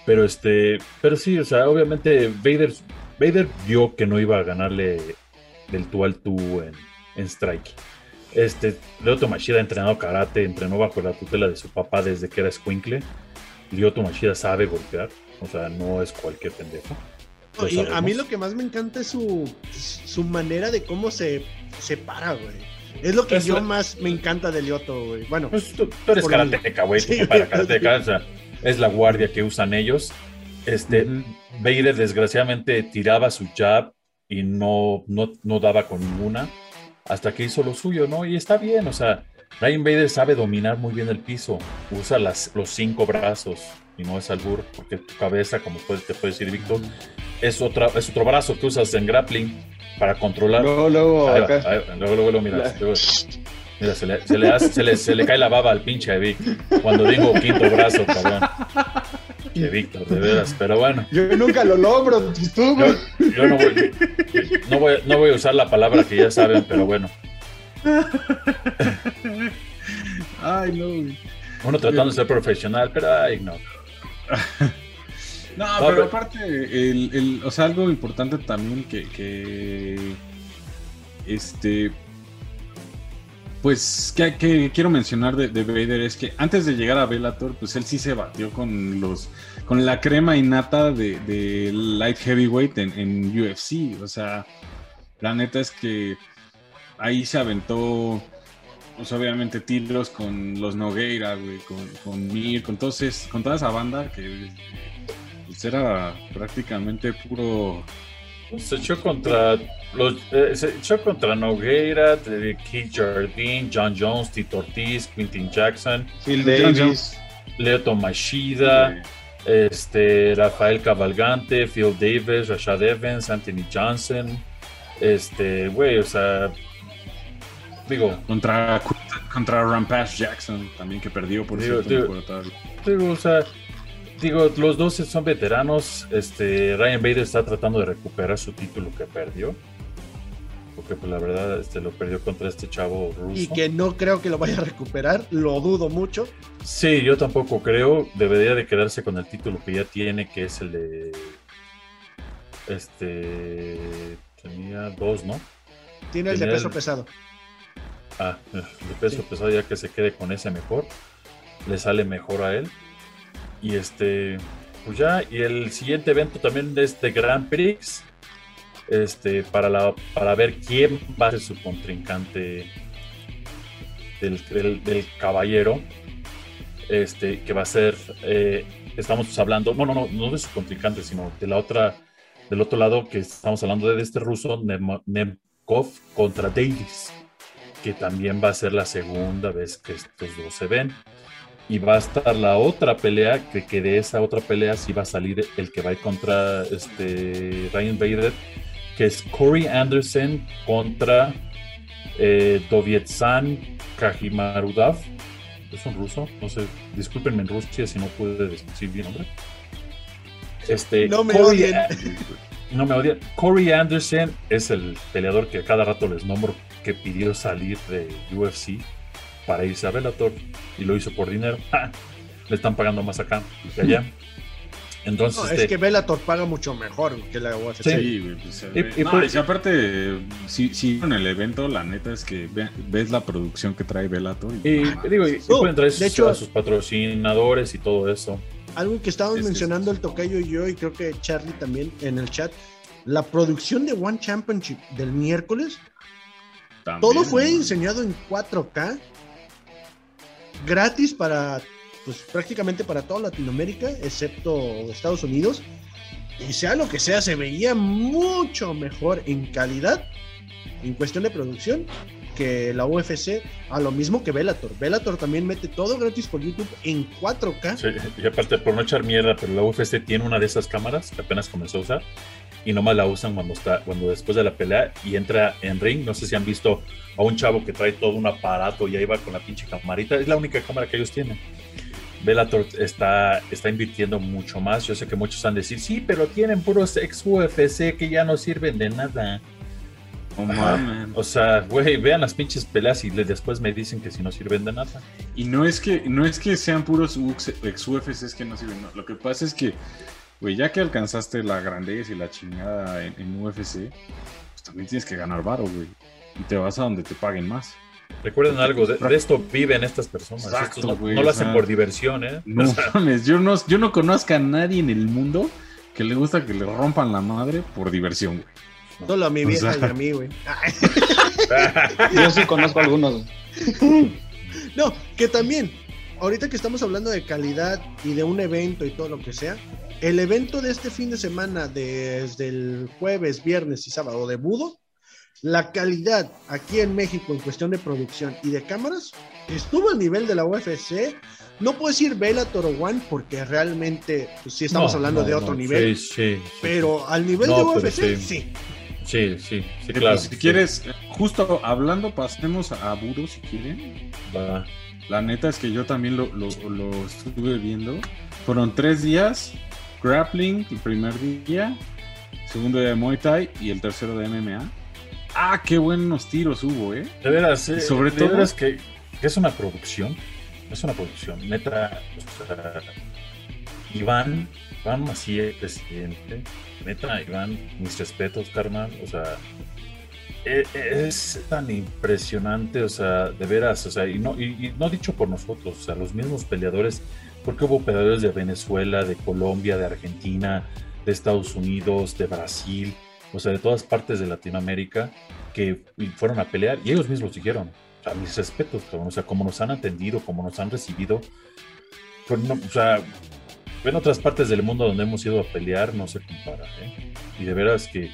Pero este, pero sí, o sea, obviamente Vader, Vader vio que no iba a ganarle del tú al tú en, en Strike. Este, Lyoto Machida ha entrenado karate, entrenó bajo la tutela de su papá desde que era escuincle. Lyoto Machida sabe golpear, o sea, no es cualquier pendejo. Y a mí lo que más me encanta es su, su manera de cómo se, se para, güey. Es lo que yo más me encanta de Lyoto, güey. Bueno, pues tú, eres karateca, güey. Sí, para <laughs> karateca, o sea, es la guardia que usan ellos. Este, uh desgraciadamente tiraba su jab y no, no, no daba con ninguna hasta que hizo lo suyo, ¿no? Y está bien, o sea, Ryan Bader sabe dominar muy bien el piso, usa las, los cinco brazos y no es albur, porque tu cabeza, como puede, te puede decir Víctor, es, otra, es otro brazo que usas en grappling para controlar. Luego, luego, luego, luego, mira, mira se, le, se, le hace, se, le, se, le, cae la baba al pinche Vic cuando digo quinto brazo, cabrón. De Víctor, de veras, pero bueno. Yo nunca lo logro, tú, yo, yo no, voy, no, voy, no voy a usar la palabra que ya saben, pero bueno. Ay, no. Uno tratando de ser profesional, pero ay, no. No, pero, aparte, el, el, o sea, algo importante también que, que este, pues que, quiero mencionar de, de, Vader es que antes de llegar a Bellator, pues él sí se batió con los, con la crema innata de, de light heavyweight en, UFC, o sea, la neta es que ahí se aventó, pues obviamente tiros con los Nogueira, güey, con, con Mir, con, todos con toda esa banda que pues, era prácticamente puro. Se echó contra los eh, se echó contra Nogueira, Keith Jardine, John Jones, Tito Ortiz, Quintin Jackson, Phil Davis, Leo Tomashida, este, Rafael Cavalgante, Phil Davis, Rashad Evans, Anthony Johnson, este, güey, o sea, digo, contra contra Rampage Jackson también que perdió por digo, digo, digo, o sea, digo, los dos son veteranos. Este, Ryan Bader está tratando de recuperar su título que perdió. Porque pues la verdad este, lo perdió contra este chavo ruso. Y que no creo que lo vaya a recuperar, lo dudo mucho. Sí, yo tampoco creo. Debería de quedarse con el título que ya tiene, que es el de... Este... Tenía dos, ¿no? Tiene el de peso pesado. Ah, el de peso pesado ya que se quede con ese mejor. Le sale mejor a él. Y este, pues ya, y el siguiente evento también es de Grand Prix. Este, para, la, para ver quién va a ser su contrincante del, del, caballero. Este, que va a ser, eh, estamos hablando, no, no, no, no de su contrincante, sino de la otra, del otro lado que estamos hablando de este ruso, Nemkov contra Davis, que también va a ser la segunda vez que estos dos se ven y va a estar la otra pelea, que, que de esa otra pelea sí va a salir el que va a ir contra este Ryan Bader, que es Corey Anderson contra eh, Dovietsan Kajimarudav. Es un ruso, no sé, discúlpenme en Rusia si no pude decir bien nombre. Este, no me Corey, <laughs> No me. Corey Anderson es el peleador que a cada rato les nombro que pidió salir de UFC para irse a Bellator y lo hizo por dinero. Le están pagando más acá que allá. Entonces, es este que Bellator paga mucho mejor que la UFC. Sí, pues, y, pues, aparte, si, en el evento, la neta es que ves la producción que trae Bellator. Y, digo, y, pueden traer de hecho, a sus patrocinadores y todo eso. Algo que estábamos mencionando el tocayo y yo, y creo que Charlie también en el chat, la producción de One Championship del miércoles, todo fue diseñado en 4K gratis para, pues prácticamente para toda Latinoamérica, excepto Estados Unidos. Y sea lo que sea, se veía mucho mejor en calidad, en cuestión de producción, que la UFC, a lo mismo que Bellator. Bellator también mete todo gratis por YouTube en 4K. Sí, y aparte, por no echar mierda, pero la UFC tiene una de esas cámaras que apenas comenzó a usar y nomás la usan cuando está, cuando después de la pelea y entra en ring. No sé si han visto a un chavo que trae todo un aparato y ahí va con la pinche camarita. Es la única cámara que ellos tienen. Bellator está, está invirtiendo mucho más. Yo sé que muchos han de decir, sí, pero tienen puros ex UFC que ya no sirven de nada. o sea, güey, vean las pinches peleas y después me dicen que si no sirven de nada. Y no es que, no es que sean puros ex UFCs que no sirven, lo que pasa es que Güey, ya que alcanzaste la grandeza y la chingada en, UFC, pues también tienes que ganar varo, güey. Y te vas a donde te paguen más. Recuerden algo, de, esto viven estas personas. no, lo hacen por diversión, ¿eh? No <laughs> yo no, yo no conozco a nadie en el mundo que le gusta que le rompan la madre por diversión, güey. Solo a mi vieja y a mí, güey. <laughs> yo sí conozco a algunos. no, que también, ahorita que estamos hablando de calidad y de un evento y todo lo que sea, el evento de este fin de semana, desde el jueves, viernes y sábado de Budo, la calidad aquí en México en cuestión de producción y de cámaras estuvo al nivel de la UFC. No puedo decir Bellator One porque realmente pues, sí estamos hablando de otro nivel. Sí, sí, pero al nivel de UFC, sí. Sí, sí, sí, claro. si quieres, justo hablando, pasemos a Budo si quieren. La neta es que yo también lo, lo, lo estuve viendo. Fueron tres días, grappling el primer día, segundo día de Muay Thai y el tercero de MMA Ah, qué buenos tiros hubo, ¿eh? De veras, eh, sobre todo. es que, es una producción. Es una producción. Neta, o sea, Iván, Iván Macías, presidente. Neta, Iván, mis respetos, carnal. O sea, e, es, tan impresionante, o sea, de veras, o sea, y no, y, no dicho por nosotros, o sea, los mismos peleadores, porque hubo peleadores de Venezuela, de Colombia, de Argentina, de Estados Unidos, de Brasil, o sea, de todas partes de Latinoamérica que fueron a pelear y ellos mismos dijeron, o sea, mis respetos, o sea, como nos han atendido, como nos han recibido, pues o sea, en otras partes del mundo donde hemos ido a pelear no se compara, ¿eh? Y de veras que,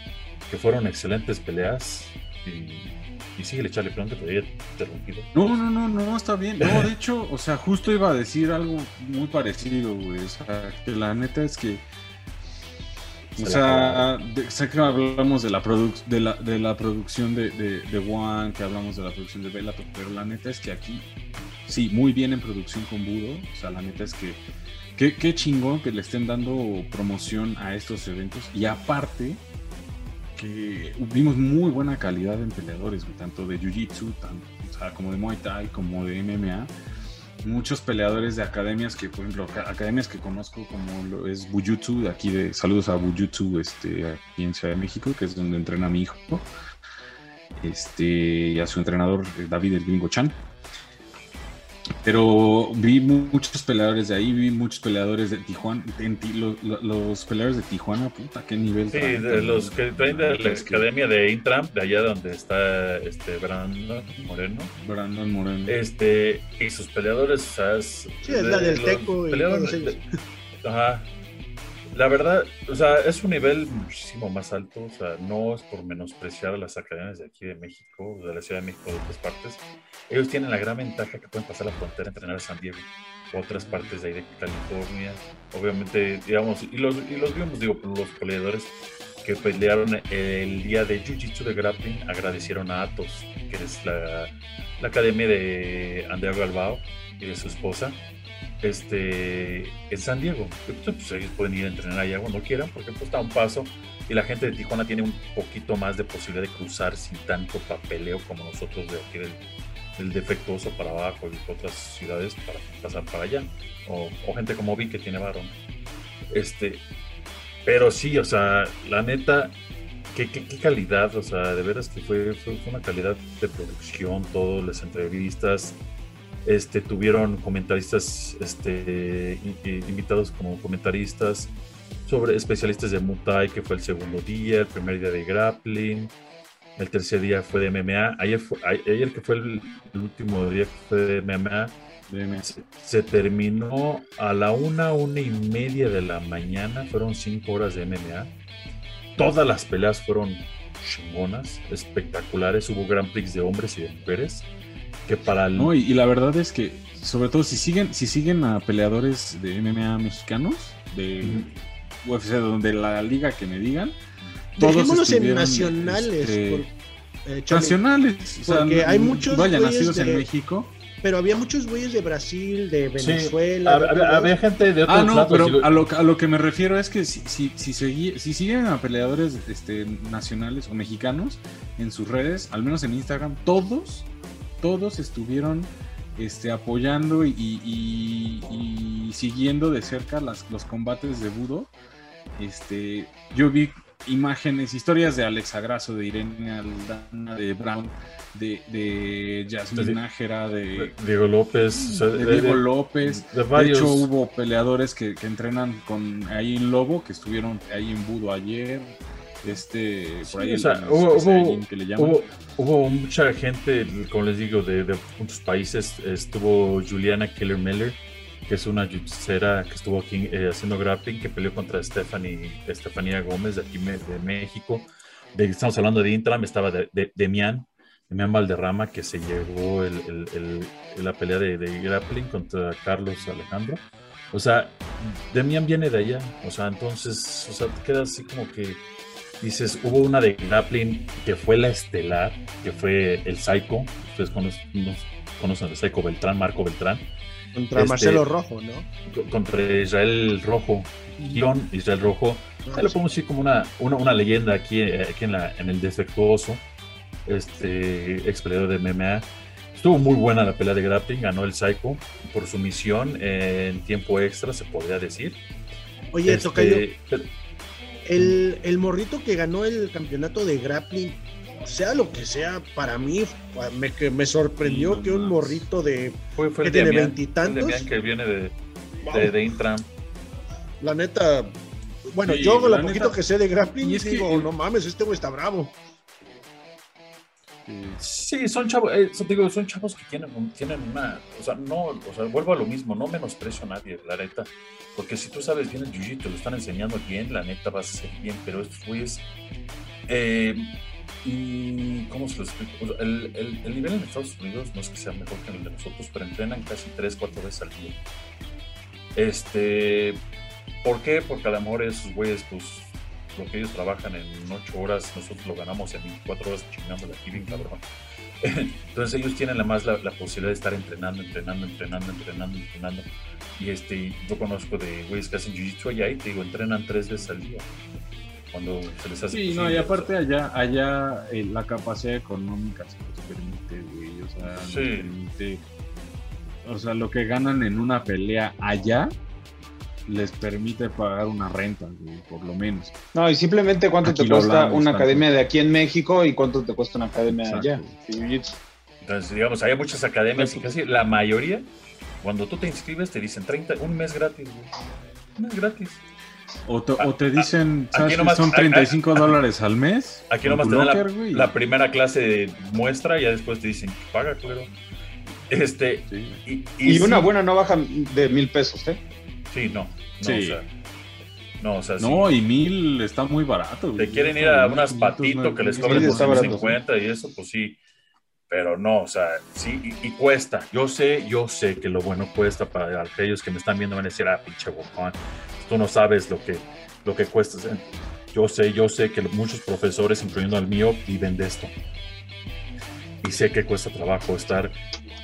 que fueron excelentes peleas y sigue echarle pronto, pero ya interrumpido. No, no, no, no, está bien. No, de hecho, o sea, justo iba a decir algo muy parecido, güey. O sea, que la neta es que o sea, sé que hablamos de la, de la, de la producción de, de, One, que hablamos de la producción de Bellator, pero la neta es que aquí, sí, muy bien en producción con Budo. O sea, la neta es que qué, chingón que le estén dando promoción a estos eventos. Y aparte, vimos muy buena calidad en peleadores, tanto de Jiu-Jitsu, como de Muay Thai, como de MMA muchos peleadores de academias que, por ejemplo, academias que conozco como lo es Bujutsu, aquí de saludos a Bujutsu, este, aquí en Ciudad de México, que es donde entrena mi hijo, este, y a su entrenador eh, David el Gringo Chan. Pero vi muchos peleadores de ahí, vi muchos peleadores de Tijuana. los, peleadores de Tijuana, puta, qué nivel. Sí, de los que traen de la academia de Intram, de allá donde está este Brandon Moreno. Brandon Moreno. Este, y sus peleadores, o sea, Sí, es la del Teco. Y ajá, la verdad, o sea, es un nivel muchísimo más alto, o sea, no es por menospreciar a las academias de aquí de México, de la Ciudad de México, de otras partes. Ellos tienen la gran ventaja que pueden pasar la frontera entrenar a San Diego, otras partes de ahí de California, obviamente, digamos, y los, y los vimos, digo, los peleadores que pelearon el día de Jiu-Jitsu de Grappling agradecieron a Atos, que es la, la academia de Andrea Galbao y de su esposa, este, en San Diego. Pues, ellos pueden ir a entrenar allá cuando quieran, porque pues un paso y la gente de Tijuana tiene un poquito más de posibilidad de cruzar sin tanto papeleo como nosotros de aquí del, defectuoso para abajo y otras ciudades para pasar para allá. O, gente como Vi que tiene varón. Este, pero sí, o sea, la neta, qué, calidad, o sea, de veras que fue, fue, una calidad de producción, todas las entrevistas, este, tuvieron comentaristas este, invitados como comentaristas sobre especialistas de Muay que fue el segundo día, el primer día de grappling, el tercer día fue de MMA, ayer, ayer que fue el, último día que fue de MMA, se, terminó a la una, una y media de la mañana, fueron cinco horas de MMA, todas las peleas fueron chingonas, espectaculares, hubo Grand Prix de hombres y de mujeres, que para No, y, la verdad es que, sobre todo, si siguen, si siguen a peleadores de MMA mexicanos, de UFC, donde la liga que me digan, todos en nacionales. Este, eh, nacionales, porque hay muchos vaya, nacidos en México. Pero había muchos güeyes de Brasil, de Venezuela. había, gente de otros Ah, no, pero a, lo, a lo que me refiero es que si, si, si, si siguen a peleadores este, nacionales o mexicanos en sus redes, al menos en Instagram, todos todos estuvieron este, apoyando y, siguiendo de cerca las, los combates de Budo. Este, yo vi imágenes, historias de Alex Agrasso, de Irene Aldana, de Brown, de, de Jasmine Nájera, de Diego López, de, Diego López. De, hecho, hubo peleadores que, que, entrenan con ahí en Lobo, que estuvieron ahí en Budo ayer. Este, por ahí o sea, hubo, hubo, que le llaman. Hubo, mucha gente, como les digo, de, de muchos países. Estuvo Juliana Keller Miller, que es una jiu que estuvo aquí eh, haciendo grappling, que peleó contra Stephanie, Estefanía Gómez de aquí de México. De, estamos hablando de Intram, estaba de, de, Demian, Demian Valderrama, que se llevó el, el, la pelea de, grappling contra Carlos Alejandro. O sea, Demian viene de allá, o sea, entonces, o sea, te quedas así como que dices, hubo una de grappling que fue la estelar, que fue el Psycho, ustedes conocen, conocen el Psycho Beltrán, Marco Beltrán. Contra este, Marcelo Rojo, ¿no? Contra Israel Rojo, guion Israel Rojo. lo podemos decir como una, una, leyenda aquí, aquí en, la, en el defectuoso, este ex peleador de MMA. Estuvo muy buena la pelea de grappling, ganó el Psycho por su misión en tiempo extra, se podría decir. Oye, este, Tocayo, el, el morrito que ganó el campeonato de grappling, sea lo que sea, para mí me, me sorprendió que un morrito de fue, fue que tiene veintitantos. que viene de, de, Intram. La neta, bueno, yo con lo poquito que sé de grappling, y es digo, que, no mames, este güey está bravo. Sí, son chavos, eh, digo, son chavos que tienen, tienen una, o sea, no, o sea, vuelvo a lo mismo, no menosprecio a nadie, la neta, porque si tú sabes bien el jiu-jitsu, lo están enseñando bien, la neta vas a ser bien, pero estos güeyes, eh, ¿cómo se lo explico? el, el, nivel en Estados Unidos no es que sea mejor que el de nosotros, pero entrenan casi 3, 4 veces al día. Este, ¿por qué? Porque a lo mejor esos güeyes, pues, lo que ellos trabajan en 8 horas, nosotros lo ganamos en 24 horas chingando aquí bien cabrón. <laughs> Entonces ellos tienen además la, la, posibilidad de estar entrenando, entrenando, entrenando, entrenando, entrenando. Y este, yo conozco de güeyes que hacen jiu-jitsu allá y te digo, entrenan tres veces al día. Cuando se les hace. Sí, no, y aparte allá, allá eh, la capacidad económica se permite, güey. O sea, sí. permite. O sea, lo que ganan en una pelea allá les permite pagar una renta, por lo menos. No, y simplemente cuánto te cuesta una academia de aquí en México y cuánto te cuesta una academia de allá. Entonces, digamos, hay muchas academias y casi la mayoría, cuando tú te inscribes, te dicen 30, un mes gratis, Un mes gratis. O te, dicen, ¿sabes? son 35 dólares al mes. Aquí nomás te dan la, primera clase de muestra y ya después te dicen, paga, claro. Este, y, una buena no baja de mil pesos, ¿eh? Sí, no. No, o sea, no, y mil está muy barato. Te quieren ir a unas patitos que les cobren 250 y eso, pues sí. Pero no, o sea, sí, y, cuesta. Yo sé, yo sé que lo bueno cuesta para aquellos que me están viendo van a decir, ah, pinche bocón, tú no sabes lo que, lo que cuesta. Yo sé, yo sé que muchos profesores, incluyendo al mío, viven de esto. Y sé que cuesta trabajo estar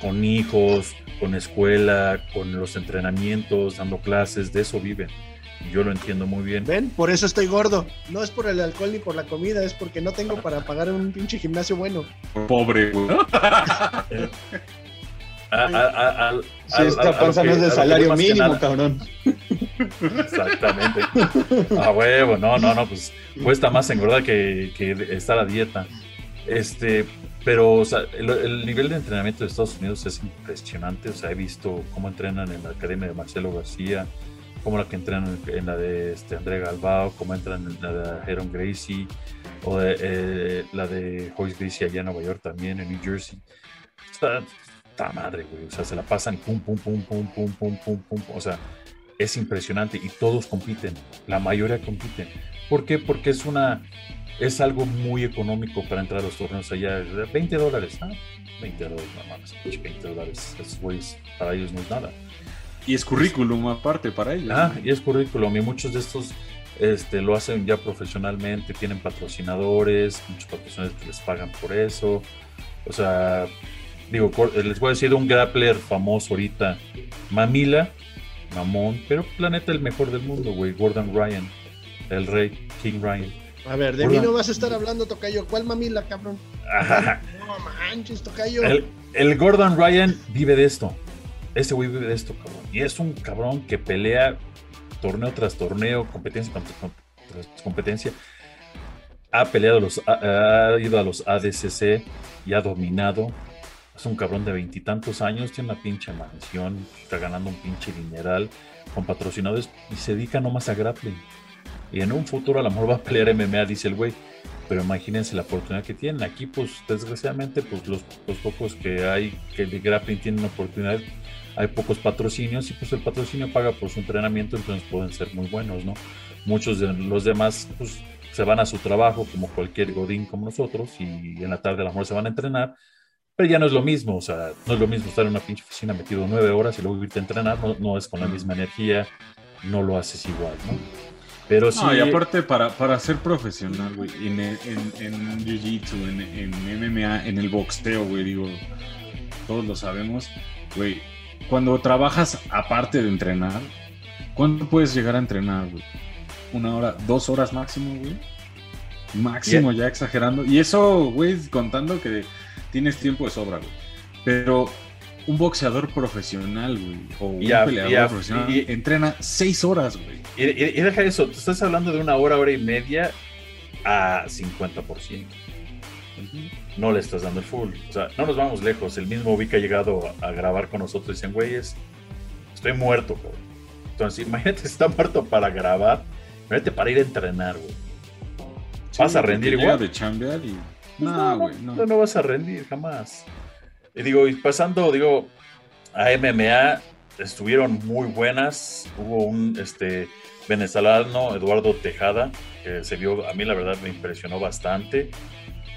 con hijos, con escuela, con los entrenamientos, dando clases, de eso viven. Yo lo entiendo muy bien. Ven, por eso estoy gordo. No es por el alcohol ni por la comida, es porque no tengo para pagar un pinche gimnasio bueno. Pobre, güey. si <laughs> esta panza no es de salario mínimo, cabrón. Exactamente. A huevo, no, no, no, pues cuesta más engordar que, que estar a dieta. Este, pero o sea, el, nivel de entrenamiento de Estados Unidos es impresionante. O sea, he visto cómo entrenan en la academia de Marcelo García, cómo la que entrenan en la de este, André Galbao, cómo entran en la de Aaron Gracie, o de, eh, la de Joyce Gracie allá en Nueva York también, en New Jersey. Está, está madre, güey. O sea, se la pasan pum, pum, pum, pum, pum, pum, pum, pum. O sea, es impresionante y todos compiten. La mayoría compiten. ¿Por qué? Porque es una es algo muy económico para entrar a los torneos allá. 20 dólares, ¿ah? 20 dólares, no mames, 20 dólares, para ellos no es nada. Y es currículum aparte para ellos. Ah, y es currículum, y muchos de estos este, lo hacen ya profesionalmente, tienen patrocinadores, muchos patrocinadores que les pagan por eso. O sea, digo, les voy a decir un grappler famoso ahorita, Mamila, mamón, pero planeta el mejor del mundo, güey, Gordon Ryan, el rey, King Ryan. A ver, de mí no vas a estar hablando, Tocayo. ¿Cuál mamila, cabrón? No manches, Tocayo. El, Gordon Ryan vive de esto. Ese güey vive de esto, cabrón. Y es un cabrón que pelea torneo tras torneo, competencia tras competencia. ha peleado, los, ha, ha ido a los ADCC y ha dominado. Es un cabrón de veintitantos años, tiene una pinche mansión, está ganando un pinche dineral con patrocinadores y se dedica nomás a grappling. Y en un futuro a lo mejor va a pelear MMA, dice el güey. Pero imagínense la oportunidad que tienen. Aquí, pues, desgraciadamente, pues los, los pocos que hay que de grappling tienen oportunidad, hay pocos patrocinios y pues el patrocinio paga por su entrenamiento, entonces pueden ser muy buenos, ¿no? Muchos de los demás, pues, se van a su trabajo como cualquier godín como nosotros y en la tarde a lo mejor se van a entrenar, pero ya no es lo mismo, o sea, no es lo mismo estar en una pinche oficina metido nueve horas y luego irte a entrenar, no, no es con la misma energía, no lo haces igual, ¿no? Pero sí. No, y aparte, para, para ser profesional, güey, en, en, en Jiu-Jitsu, en, en MMA, en el boxeo, güey, digo, todos lo sabemos, güey, cuando trabajas aparte de entrenar, ¿cuánto puedes llegar a entrenar, güey? Una hora, dos horas máximo, güey. Máximo, ya exagerando. Y eso, güey, contando que tienes tiempo de sobra, güey. Pero un boxeador profesional, güey, o un peleador profesional, y- entrena seis horas, güey. Y, y- y deja eso, tú estás hablando de una hora, hora y media a 50%. No le estás dando el full. O sea, no nos vamos lejos. El mismo Vic ha llegado a, a grabar con nosotros y dicen, güeyes, estoy muerto, cabrón. Entonces, imagínate, <laughs> está muerto para grabar. Imagínate para ir a entrenar, güey. ¿Vas a rendir igual? de chambear y... Pues No, güey, no. no, no vas a rendir jamás. Y digo, y pasando, digo, a MMA, estuvieron muy buenas. Hubo un este, venezolano, Eduardo Tejada, que se vio, a mí la verdad me impresionó bastante.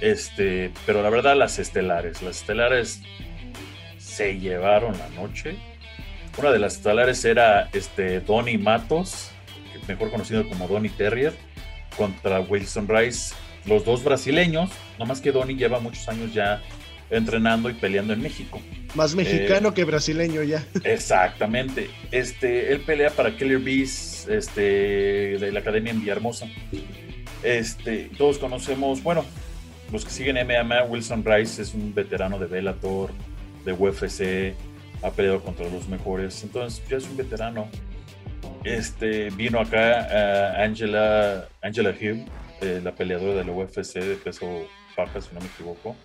Este, pero la verdad, las estelares, las estelares se llevaron la noche. Una de las estelares era este, Donny Matos, mejor conocido como Donny Terrier, contra Wilson Rice los dos brasileños, nomás que Donny lleva muchos años ya entrenando y peleando en México. Más mexicano Eh, que brasileño ya. <laughs> Exactamente. Este, él pelea para Killer Bees, este, de la academia en Villahermosa. Este, todos conocemos, bueno, los que siguen MMA, Wilson Rice es un veterano de Bellator, de UFC, ha peleado contra los mejores, entonces ya es un veterano. Este, vino acá eh, Angela, Angela Hume, eh, la peleadora de la UFC de peso baja, si no me equivoco.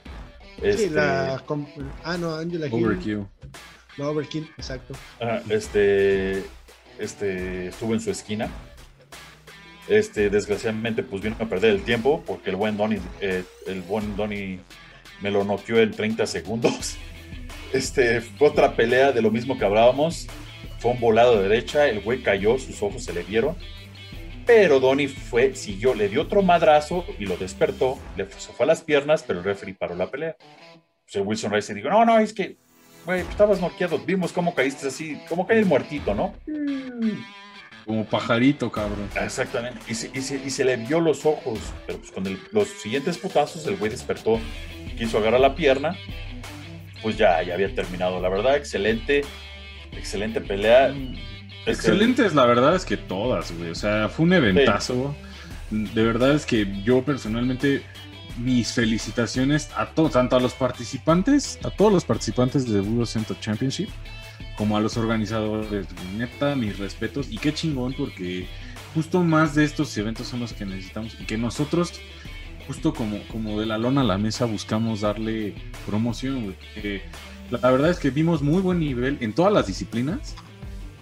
Sí, Este, la. com- Ah, no, Angela Hill. Overkill. No, Overkill, exacto. Ajá, este, este, estuvo en su esquina. Este, desgraciadamente, pues vino a perder el tiempo porque el buen Donny, eh, el buen Donny me lo noqueó en 30 segundos. <laughs> Este, fue otra pelea de lo mismo que hablábamos. Fue un volado de derecha, el güey cayó, sus ojos se le vieron. Pero Donny fue, siguió, le dio otro madrazo y lo despertó, le se fue a las piernas, pero el referee paró la pelea. Pues el Wilson Rice dijo, no, no, es que Güey, pues, estabas noqueado. Vimos cómo caíste así, como cae el muertito, ¿no? Como pajarito, cabrón. Exactamente. Y se, y se- y se le vio los ojos. Pero pues con el- los siguientes putazos, el güey despertó, quiso agarrar la pierna. Pues ya, ya había terminado. La verdad, excelente. Excelente pelea. Excelentes, la verdad es que todas, güey. O sea, fue un eventazo. De verdad es que yo personalmente, mis felicitaciones a todos, tanto a los participantes, a todos los participantes de Budo Center Championship, como a los organizadores. Neta, mis respetos. Y qué chingón, porque justo más de estos eventos son los que necesitamos. Y que nosotros, justo como, como de la lona a la mesa, buscamos darle promoción, güey. Que la verdad es que vimos muy buen nivel en todas las disciplinas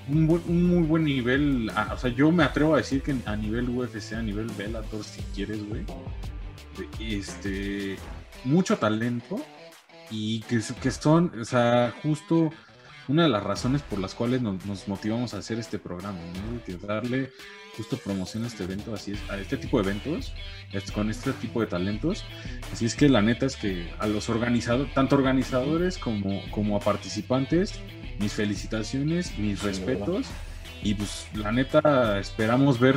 un, muy buen nivel. o sea, yo me atrevo a decir que a nivel UFC, a nivel Bellator, si quieres, güey. Este. Mucho talento. Y que, que son, o sea, justo una de las razones por las cuales nos, nos motivamos a hacer este programa, darle justo promoción a este evento, así es, a este tipo de eventos, es- con este tipo de talentos. Así es que la neta es que a los organizadores, tanto organizadores como, como a participantes, mis felicitaciones, mis Sí, respetos. Y pues la neta esperamos ver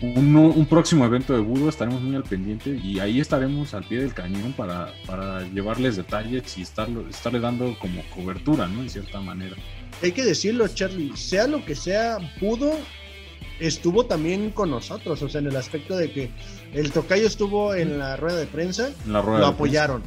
un, un próximo evento de Budo, estaremos muy al pendiente y ahí estaremos al pie del cañón para, para llevarles detalles y estarlo, estarle dando como cobertura, ¿no? En cierta manera. Hay que decirlo, Charlie, sea lo que sea, pudo, estuvo también con nosotros, o sea, en el aspecto de que el tocayo estuvo en la rueda de prensa, En la rueda lo apoyaron.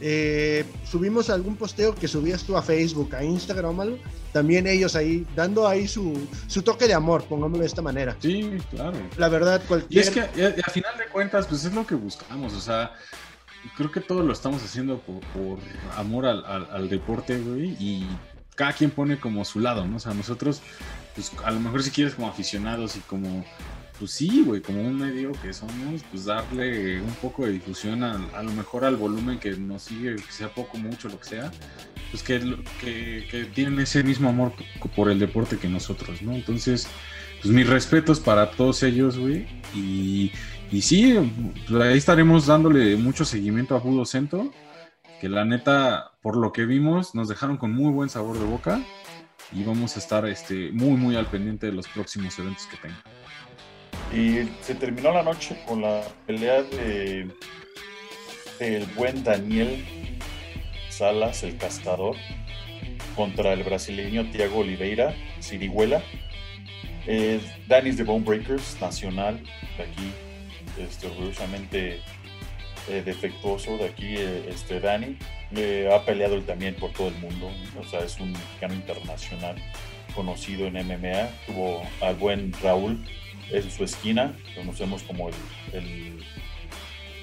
Eh, subimos algún posteo que subías tú a Facebook, a Instagram, algo, también ellos ahí, dando ahí su, su toque de amor, pongámoslo de esta manera. Sí, claro. La verdad, Y cualquier... es que a, final de cuentas, pues es lo que buscamos, o sea, creo que todo lo estamos haciendo por, por amor al, al- al deporte, güey, y cada quien pone como su lado, ¿no? O sea, nosotros, pues a lo mejor si quieres como aficionados y como, pues sí, güey, como un medio que somos, pues darle un poco de difusión a, a lo mejor al volumen que nos sigue, que sea poco, mucho, lo que sea, pues que, que, tienen ese mismo amor por el deporte que nosotros, ¿no? Entonces, pues mis respetos para todos ellos, güey, y... Y sí, ahí estaremos dándole mucho seguimiento a Budo Cento, que la neta, por lo que vimos, nos dejaron con muy buen sabor de boca y vamos a estar este, muy, muy al pendiente de los próximos eventos que tengan. Y se terminó la noche con la pelea de del buen Daniel Salas, el castador, contra el brasileño Thiago Oliveira, Sirihuela. Eh, Danis de Bone Breakers, nacional, de aquí, este, orgullosamente eh, defectuoso de aquí, eh, este Dani. Ha peleado él también por todo el mundo, o sea, es un mexicano internacional conocido en MMA. Tuvo al buen Raúl en su esquina, conocemos como el,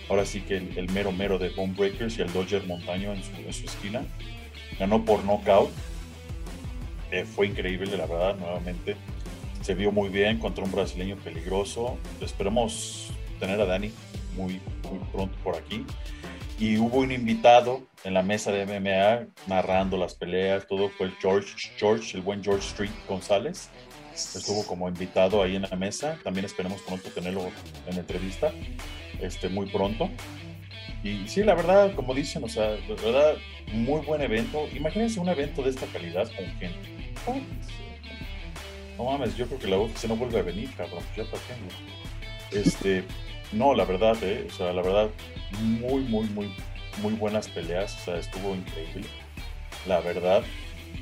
ahora sí que el, mero mero de Bone Breakers y el Dodger Montaño en su, esquina. Ganó por knockout. Eh, fue increíble, la verdad, nuevamente. Se vio muy bien contra un brasileño peligroso. Esperemos tener a Dani muy, muy pronto por aquí. Y hubo un invitado en la mesa de MMA narrando las peleas, todo fue el George, George, el buen George Street González. Estuvo como invitado ahí en la mesa. También esperemos pronto tenerlo en entrevista, este, muy pronto. Y sí, la verdad, como dicen, o sea, la verdad, muy buen evento. Imagínense un evento de esta calidad con gente. No mames, yo creo que la UFC no vuelve a venir, cabrón. Ya para qué. Este, no, la verdad, eh, o sea, la verdad, muy, muy, muy, muy buenas peleas. O sea, estuvo increíble. La verdad,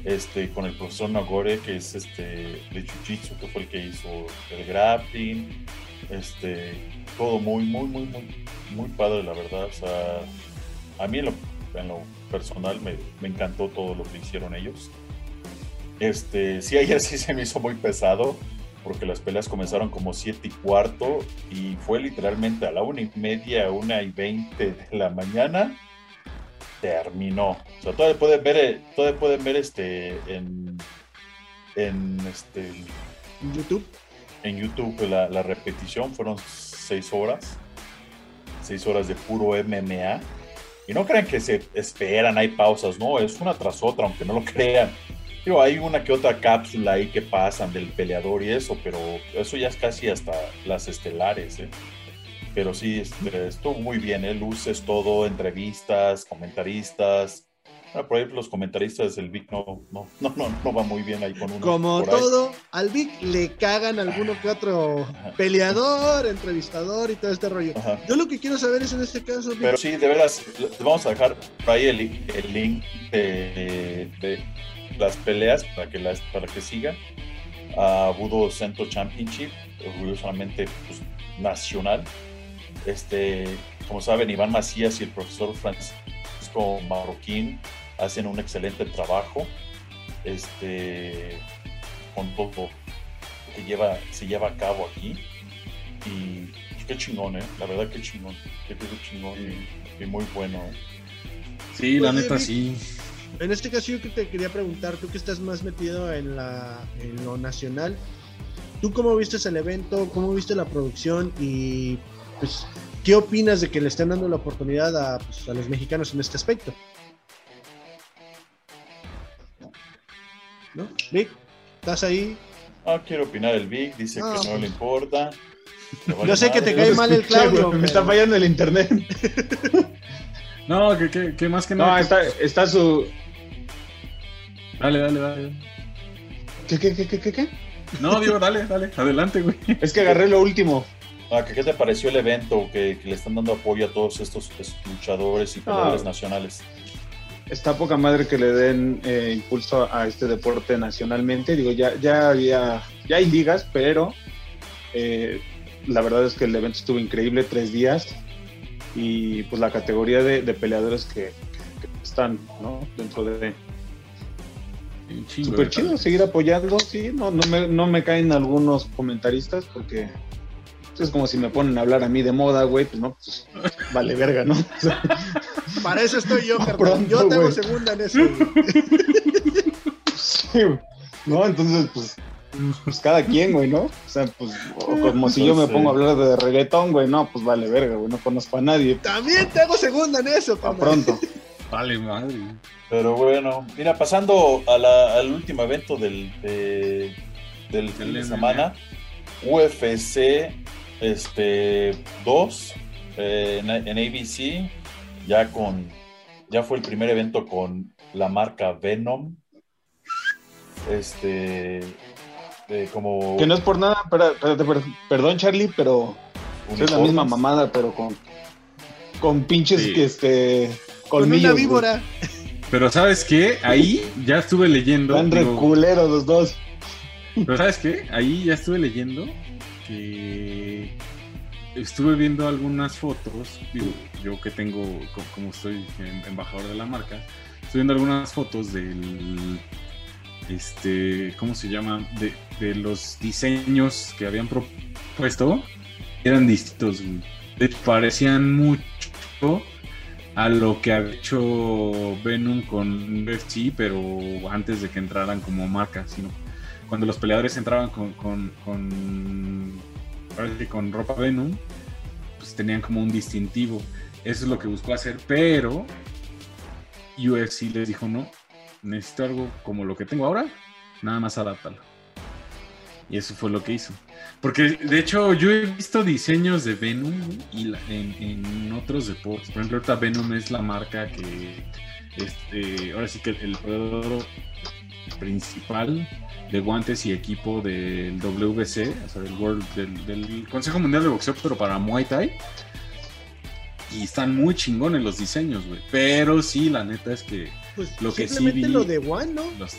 este, con el profesor Nagore, que es este de Jiu-Jitsu, que fue el que hizo el grappling, este, todo muy, muy, muy, muy, muy padre, la verdad. A mí en lo, en lo personal me, me encantó todo lo que hicieron ellos. Este, sí, ayer sí se me hizo muy pesado, porque las peleas comenzaron como 7 y cuarto y fue literalmente a la una y media, una y veinte de la mañana terminó. O sea, todavía pueden ver, eh, todavía pueden ver este en, en este YouTube. en YouTube la, la repetición fueron seis horas, seis horas de puro MMA. Y no crean que se esperan, hay pausas, no, es una tras otra, aunque no lo crean. Digo, hay una que otra cápsula ahí que pasan del peleador y eso, pero eso ya es casi hasta las estelares, ¿eh? Pero sí, este, estuvo muy bien, ¿eh? Luces, todo, entrevistas, comentaristas. Ah, por ahí los comentaristas del Vic no, no, no, no, no va muy bien ahí con uno. Como por ahí. todo, al Vic le cagan alguno que otro peleador, entrevistador y todo este rollo. Ajá. Yo lo que quiero saber es en este caso, Vic, Pero sí, de veras, vamos a dejar por ahí el, el link de, de las peleas para que, las, para que sigan a Budo Centro Championship, orgullosamente pues, nacional. Este, como saben, Iván Macías y el profesor Francisco Marroquín hacen un excelente trabajo este, con todo lo que lleva, se lleva a cabo aquí. Y pues, qué chingón, ¿eh? La verdad, qué chingón. Qué, qué chingón y, y muy bueno, ¿eh? Sí, la neta sí. en este caso yo que te quería preguntar, tú que estás más metido en, la, en lo nacional, ¿tú cómo viste el evento? ¿Cómo viste la producción? Y pues, ¿qué opinas de que le estén dando la oportunidad a, pues, a los mexicanos en este aspecto? ¿No? Vic, ¿estás ahí? Ah, quiero opinar el Vic, dice Ah, que no le importa. Le vale Yo sé que te cae mal el Claudio. Me está fallando el internet. <laughs> No, que, que, que más que No, nada. está, está su. Dale, dale, dale. ¿Qué, qué, qué, qué, qué, qué? No, digo, dale, dale. Adelante, güey. Es que agarré lo último. Ah, ¿qué, te pareció el evento? Que, que le están dando apoyo a todos estos, estos luchadores y peleadores Ah. nacionales. Está poca madre que le den eh, impulso a este deporte nacionalmente. Digo, ya, ya había, ya hay ligas, pero eh, la verdad es que el evento estuvo increíble, tres días. Y pues la categoría de, de peleadores que, que están ¿no? dentro de, Súper chido seguir apoyando, sí, no, no, me, no me caen algunos comentaristas porque pues, es como si me ponen a hablar a mí de moda, güey, pues no, pues vale verga, ¿no? O sea, Para eso estoy yo. <laughs> Pronto, Yo tengo güey. segunda en eso. <laughs> güey. sí, güey. no, entonces pues, pues cada quien, güey, ¿no? O sea, pues o como si yo me Entonces- pongo a hablar de reggaetón, güey, no, pues vale verga, güey, no conozco a nadie. También tengo segunda en eso, carnal. pronto. <laughs> Vale, madre. Pero bueno, mira, pasando a la- al último evento del, de- del fin de semana, UFC este, 2 eh, en, en ABC, ya con ya fue el primer evento con la marca Venom. Este, eh, como Que no es por nada, pero, perdón Charlie, pero es la misma mamada, pero con, con pinches Sí. que este Con una güey. víbora. Pero ¿sabes qué? Ahí ya estuve leyendo. Están re digo, culeros los dos. Pero ¿sabes qué? Ahí ya estuve leyendo que estuve viendo algunas fotos, digo, yo que tengo, co- como soy em- embajador de la marca, estoy viendo algunas fotos del, este, ¿cómo se llama? De, de los diseños que habían propuesto, eran distintos, parecían mucho a lo que ha hecho Venom con UFC, pero antes de que entraran como marca, sino cuando los peleadores entraban con, con, con ropa Venom, pues tenían como un distintivo. Eso es lo que buscó hacer, pero UFC les dijo no, necesito algo como lo que tengo ahora, nada más adáptalo. Y eso fue lo que hizo. Porque de hecho yo he visto diseños de Venom y en otros deportes. Por ejemplo, ahorita Venom es la marca que, este, ahora sí que el proveedor principal de guantes y equipo del WBC, o sea, del, World, del, del Consejo Mundial de Boxeo, pero para Muay Thai. Y están muy chingones los diseños, güey. Pero sí, la neta es que Pues Lo que sí vi- lo de One, ¿no? los,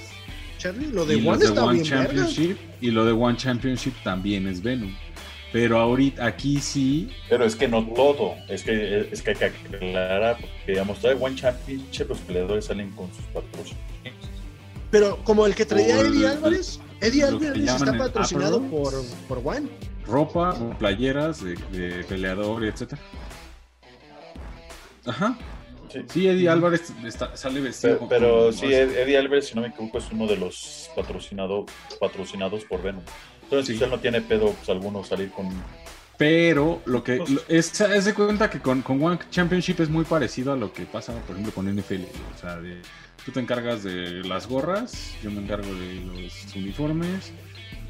Charlie, lo de y los One de está One bien verga. Championship y lo de One Championship también es Venom. Pero ahorita aquí sí, Pero es que no todo, es que, es que hay que aclarar, porque digamos, todavía One Championship los peleadores salen con sus patrocinios. Pero como el que traía Por Eddie Álvarez, Eddie Álvarez está patrocinado por, por One. ropa, playeras de, de peleador etcétera. Ajá. Sí. Sí, Eddie Álvarez está- sale vestido. Pero, pero con- sí, Ed- Eddie Álvarez, si no me equivoco, es uno de los patrocinado, patrocinados por Venom. Entonces, Sí. usted no tiene pedo pues, alguno salir con... Pero lo que lo- es, es de cuenta que con, con One Championship es muy parecido a lo que pasa, por ejemplo, con NFL. O sea, de, tú te encargas de las gorras, yo me encargo de los uniformes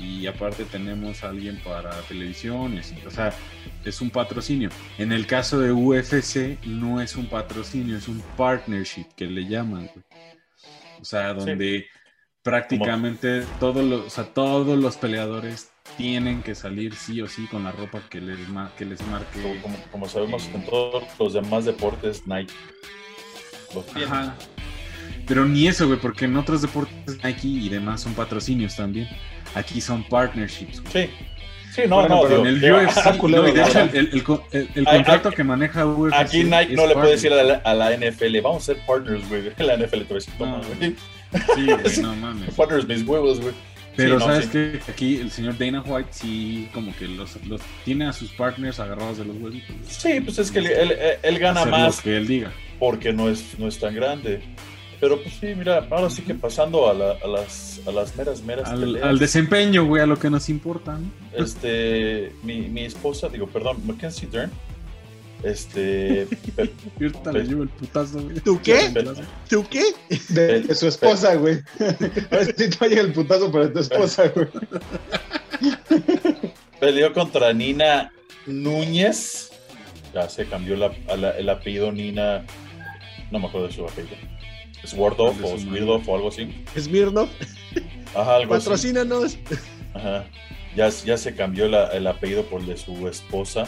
y aparte tenemos a alguien para televisión. O sea, es un patrocinio. En el caso de UFC no es un patrocinio, es un partnership que le llaman. güey. O sea, donde prácticamente todos los, o sea, todos los peleadores tienen que salir sí o sí con la ropa que les, ma- que les marque. Como, como- como sabemos, en todos los demás deportes, Nike los. Ajá. Pero ni eso, güey, porque en otros deportes Nike y demás son patrocinios también. Aquí son partnerships. güey. Sí, sí, no, Bueno, no, pero digo, en el digo, UFC, culero, no, y de hecho, el, el- contrato que maneja UFC. Aquí Nike no le puede decir a la, a la NFL, vamos a ser partners, güey. <laughs> La NFL te va a decir, toma, güey. Sí, güey, <laughs> no mames. Partners, mis huevos, güey. Pero Sí, no, sabes sí. que aquí el señor Dana White sí como que los, los tiene a sus partners agarrados de los huevitos. Sí, pues es que él, él- él gana Hacer más lo que él diga. porque no es, no es tan grande. Pero pues sí, mira, ahora sí que pasando a, la- a las, a las meras, meras Al, peleas, al desempeño, güey, a lo que nos importa. ¿no? este, mi, mi esposa, digo, perdón, Mackenzie Dern, este, pe- le llevo el putazo, güey. ¿Tú qué? ¿Tú qué? De, de su esposa, güey. A ver si te vaya el putazo para tu esposa, güey. peleó contra Nina Núñez, ya se cambió la- a la- el apellido Nina, no me acuerdo de su apellido, Swordov De o Smirnov o algo así, Smirnov, ajá, algo así. patrocínanos. Ajá. Ya, ya se cambió la- el apellido por el de su esposa,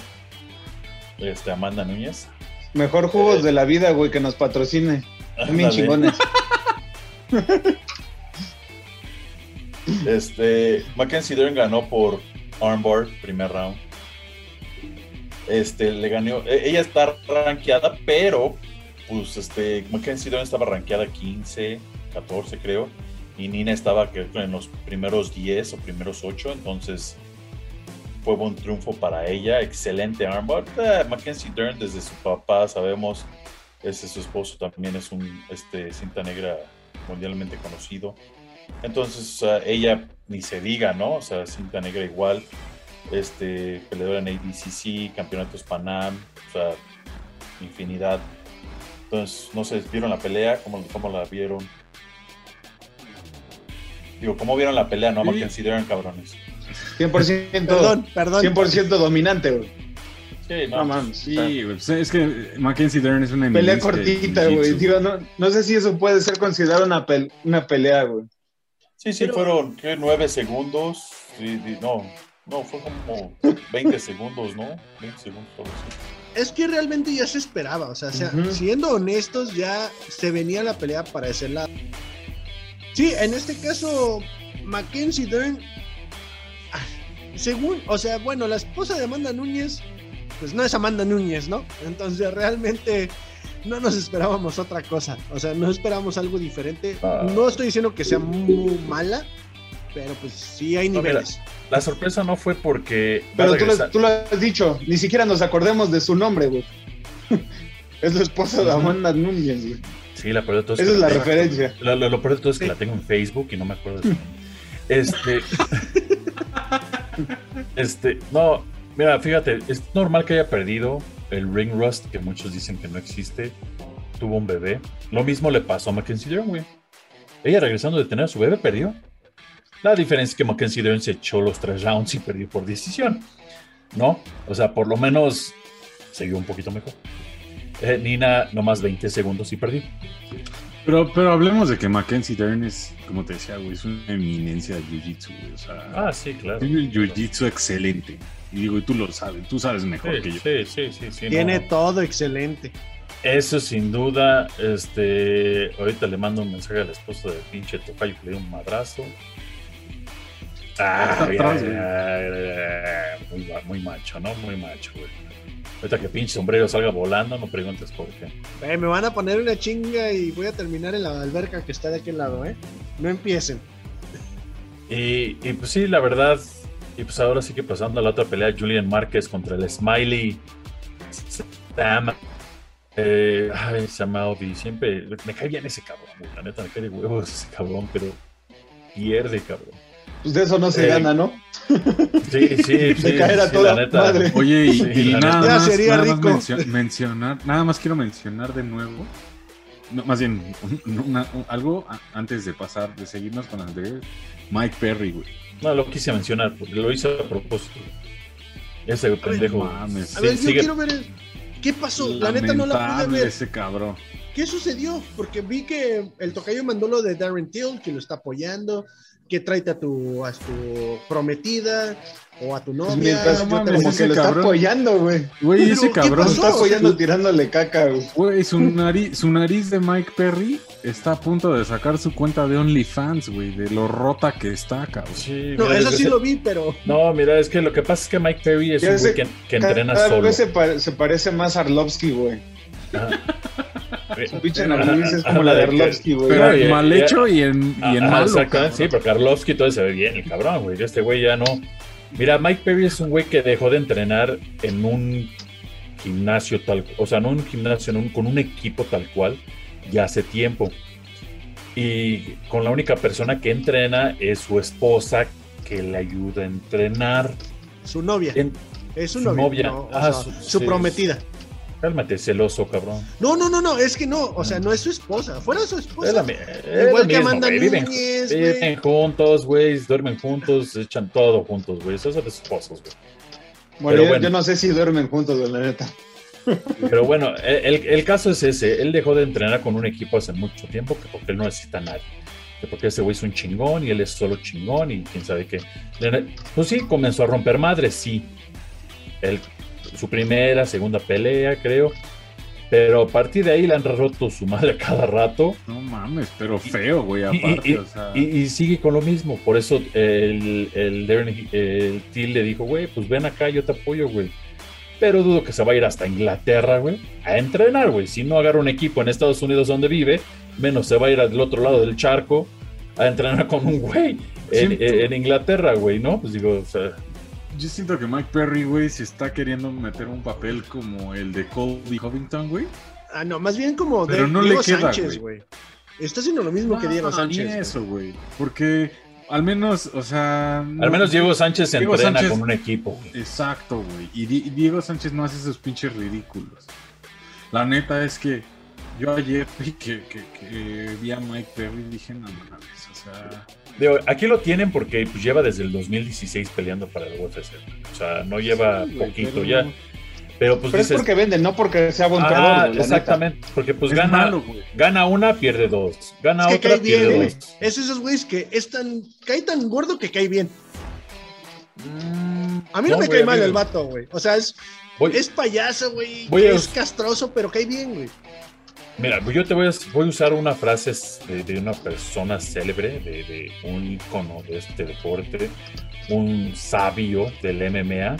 este, Amanda Núñez. Mejor jugos de la vida, güey, que nos patrocine. Ándale. chingones. <laughs> Este, Mackenzie Dern ganó por armbar, primer round. Este, le ganó, e- ella está rankeada, pero, pues, este, Mackenzie Dern estaba rankeada 15, 14, creo. y Nina estaba creo en los primeros 10 o primeros 8, entonces fue buen triunfo para ella, excelente armbar. Eh, Mackenzie Dern desde su papá sabemos, ese su esposo también es un este, cinta negra mundialmente conocido. Entonces ella ni se diga, ¿no? O sea, cinta negra igual, este, peleadora en ADCC, campeonatos Panam, o sea, infinidad. Entonces, no sé, ¿vieron la pelea? ¿Cómo, cómo la vieron? Digo, ¿cómo vieron la pelea? No me consideran cabrones. 100%, perdón, perdón. 100% dominante, güey. Sí, no, no sí, güey. Pues, es que Mackenzie Dern es una pelea cortita, güey. Digo, no, no sé si eso puede ser considerado una, una pelea, güey. Sí, sí, fueron ¿qué? 9 segundos. no, no, fue como 20 segundos, ¿no? 20 segundos, solo Es que realmente ya se esperaba, o sea, siendo honestos, ya se venía la pelea para ese lado. Sí, en este caso, Mackenzie Dern, según, o sea, bueno, la esposa de Amanda Núñez, pues no es Amanda Núñez, ¿no? Entonces realmente no nos esperábamos otra cosa, o sea, no esperábamos algo diferente. Ah. No estoy diciendo que sea muy mala, pero pues sí hay niveles. la sorpresa no fue porque... Pero tú lo, has dicho, ni siquiera nos acordemos de su nombre, güey. <laughs> es la esposa de Amanda Núñez, güey. Sí, la peor de todo es Esa es la, referencia. Lo, peor de todo es que la tengo en Facebook y no me acuerdo de <laughs> Este. <laughs> este. No, mira, fíjate, es normal que haya perdido el ring rust, que muchos dicen que no existe. Tuvo un bebé. Lo mismo le pasó a Mackenzie Dern. Ella regresando de tener su bebé perdió. La diferencia es que Mackenzie Dern se echó los tres rounds y perdió por decisión. ¿No? O sea, por lo menos se vio un poquito mejor. Eh, Nina, nomás 20 segundos y perdí. Pero, pero hablemos de que Mackenzie Dern es, como te decía, güey, es una eminencia de Jiu-Jitsu, O sea, ah, sí, claro. Tiene el Jiu-Jitsu excelente. Y digo, y tú lo sabes, tú sabes mejor que yo. Sí, sí, sí. sí Tiene todo excelente. Eso sin duda, este, ahorita le mando un mensaje al esposo de pinche Tocayo que le dio un madrazo. Ah, muy, muy macho, ¿no? Muy macho, güey. Ahorita que pinche sombrero salga volando, no preguntes por qué. Eh, me van a poner una chinga y voy a terminar en la alberca que está de aquel lado, ¿eh? No empiecen. Y, pues sí, la verdad, y pues ahora sí que pasando a la otra pelea, Julian Márquez contra el Smiley Sam. Eh, ay, Samaobi, siempre me cae bien ese cabrón, la neta me cae de huevos ese cabrón, pero pierde, cabrón. Pues de eso no se eh, gana, ¿no? <laughs> Sí, sí, sí. caer a toda madre. Oye, y, nada, más, sería rico. mencionar, nada más quiero mencionar de nuevo, más bien, algo antes de pasar, de seguirnos con Andrés, Mike Perry, güey. No, lo quise mencionar, porque lo hizo a propósito. Ese pendejo. Mames, a ver, yo quiero ver qué pasó. La neta no la pude ver. Ese cabrón. ¿Qué sucedió? Porque vi que el tocayo mandó lo de Darren Till, que lo está apoyando que tráete a tu, a tu prometida o a tu pues novia. como que lo está apoyando, güey. Güey, ese cabrón. Lo está apoyando tirándole caca, güey. Güey, su <laughs> nariz, su nariz de Mike Perry está a punto de sacar su cuenta de OnlyFans, güey, de lo rota que está, cabrón. Sí, no, eso sí lo vi, pero. No, mira, es que lo que pasa es que Mike Perry es un güey que, que entrena solo. Vez se, se parece más a Arlovsky, güey. Su pinche nariz es como la de Arlovsky, güey. Pero mal hecho y en, y en malo. Sí, pero Arlovsky todo se ve bien, el cabrón, güey. Este güey ya no. Mira, Mike Perry es un güey que dejó de entrenar en un gimnasio tal, o sea, no en un gimnasio, con un equipo tal cual, ya hace tiempo. Y con la única persona que entrena es su esposa que le ayuda a entrenar. Su novia. es su, novia. Ah, su, prometida. Cálmate, celoso, cabrón. No, no, no, no, es que no, o sea, no es su esposa, fuera su esposa. Igual que Amanda viven, viven juntos, güey, duermen juntos, echan todo juntos, güey, esos son de esposos, güey. Bueno, yo, no sé si duermen juntos, güey, la neta. Pero bueno, el, el, caso es ese, él dejó de entrenar con un equipo hace mucho tiempo porque él no necesita a nadie. Porque ese güey es un chingón y él es solo chingón y quién sabe qué. Pues sí, comenzó a romper madres, sí. Él su primera, segunda pelea, creo. Pero a partir de ahí le han roto su madre <laughs> cada rato. No mames, pero feo, güey, aparte. Y, sigue con lo mismo. Por eso el, el, el Till le dijo, güey, pues ven acá, yo te apoyo, güey. Pero dudo que se va a ir hasta Inglaterra, güey, a entrenar, güey. Si no agarra un equipo en Estados Unidos donde vive, menos se va a ir al otro lado del charco a entrenar con un güey en, en Inglaterra, güey, ¿no? Pues digo, o sea, Yo siento que Mike Perry, güey, se está queriendo meter un papel como el de Colby Covington, güey. Ah, no, más bien como de Pero no le Diego queda, Sánchez, güey. Está haciendo lo mismo que Diego No, Sánchez. ni eso, güey. Porque al menos, o sea. al no- menos Diego Sánchez se Diego entrena Sánchez- con un equipo, güey. Exacto, güey. Y Di- Diego Sánchez no hace esos pinches ridículos. La neta es que yo ayer <laughs> vi que, que, que vi a Mike Perry y dije, no mames, o sea. Digo, aquí lo tienen porque pues, lleva desde el 2016 peleando para el UFC. O sea, no lleva Sí, poquito ya. Pero pues Pero es porque vende, no porque sea buen ah, neta. exactamente, porque pues es gana, malo, güey. gana una, pierde dos. Gana Es que otra, cae bien, pierde güey. dos. Es esos güeyes que es tan, cae tan gordo que cae bien. Mm, A mí no, me cae mal el vato, güey. O sea, es, Voy- es payaso, güey. Es castroso, pero cae bien, güey. Mira, yo te voy a, voy a usar una frase de, de una persona célebre, de, de un ícono de este deporte, un sabio del MMA,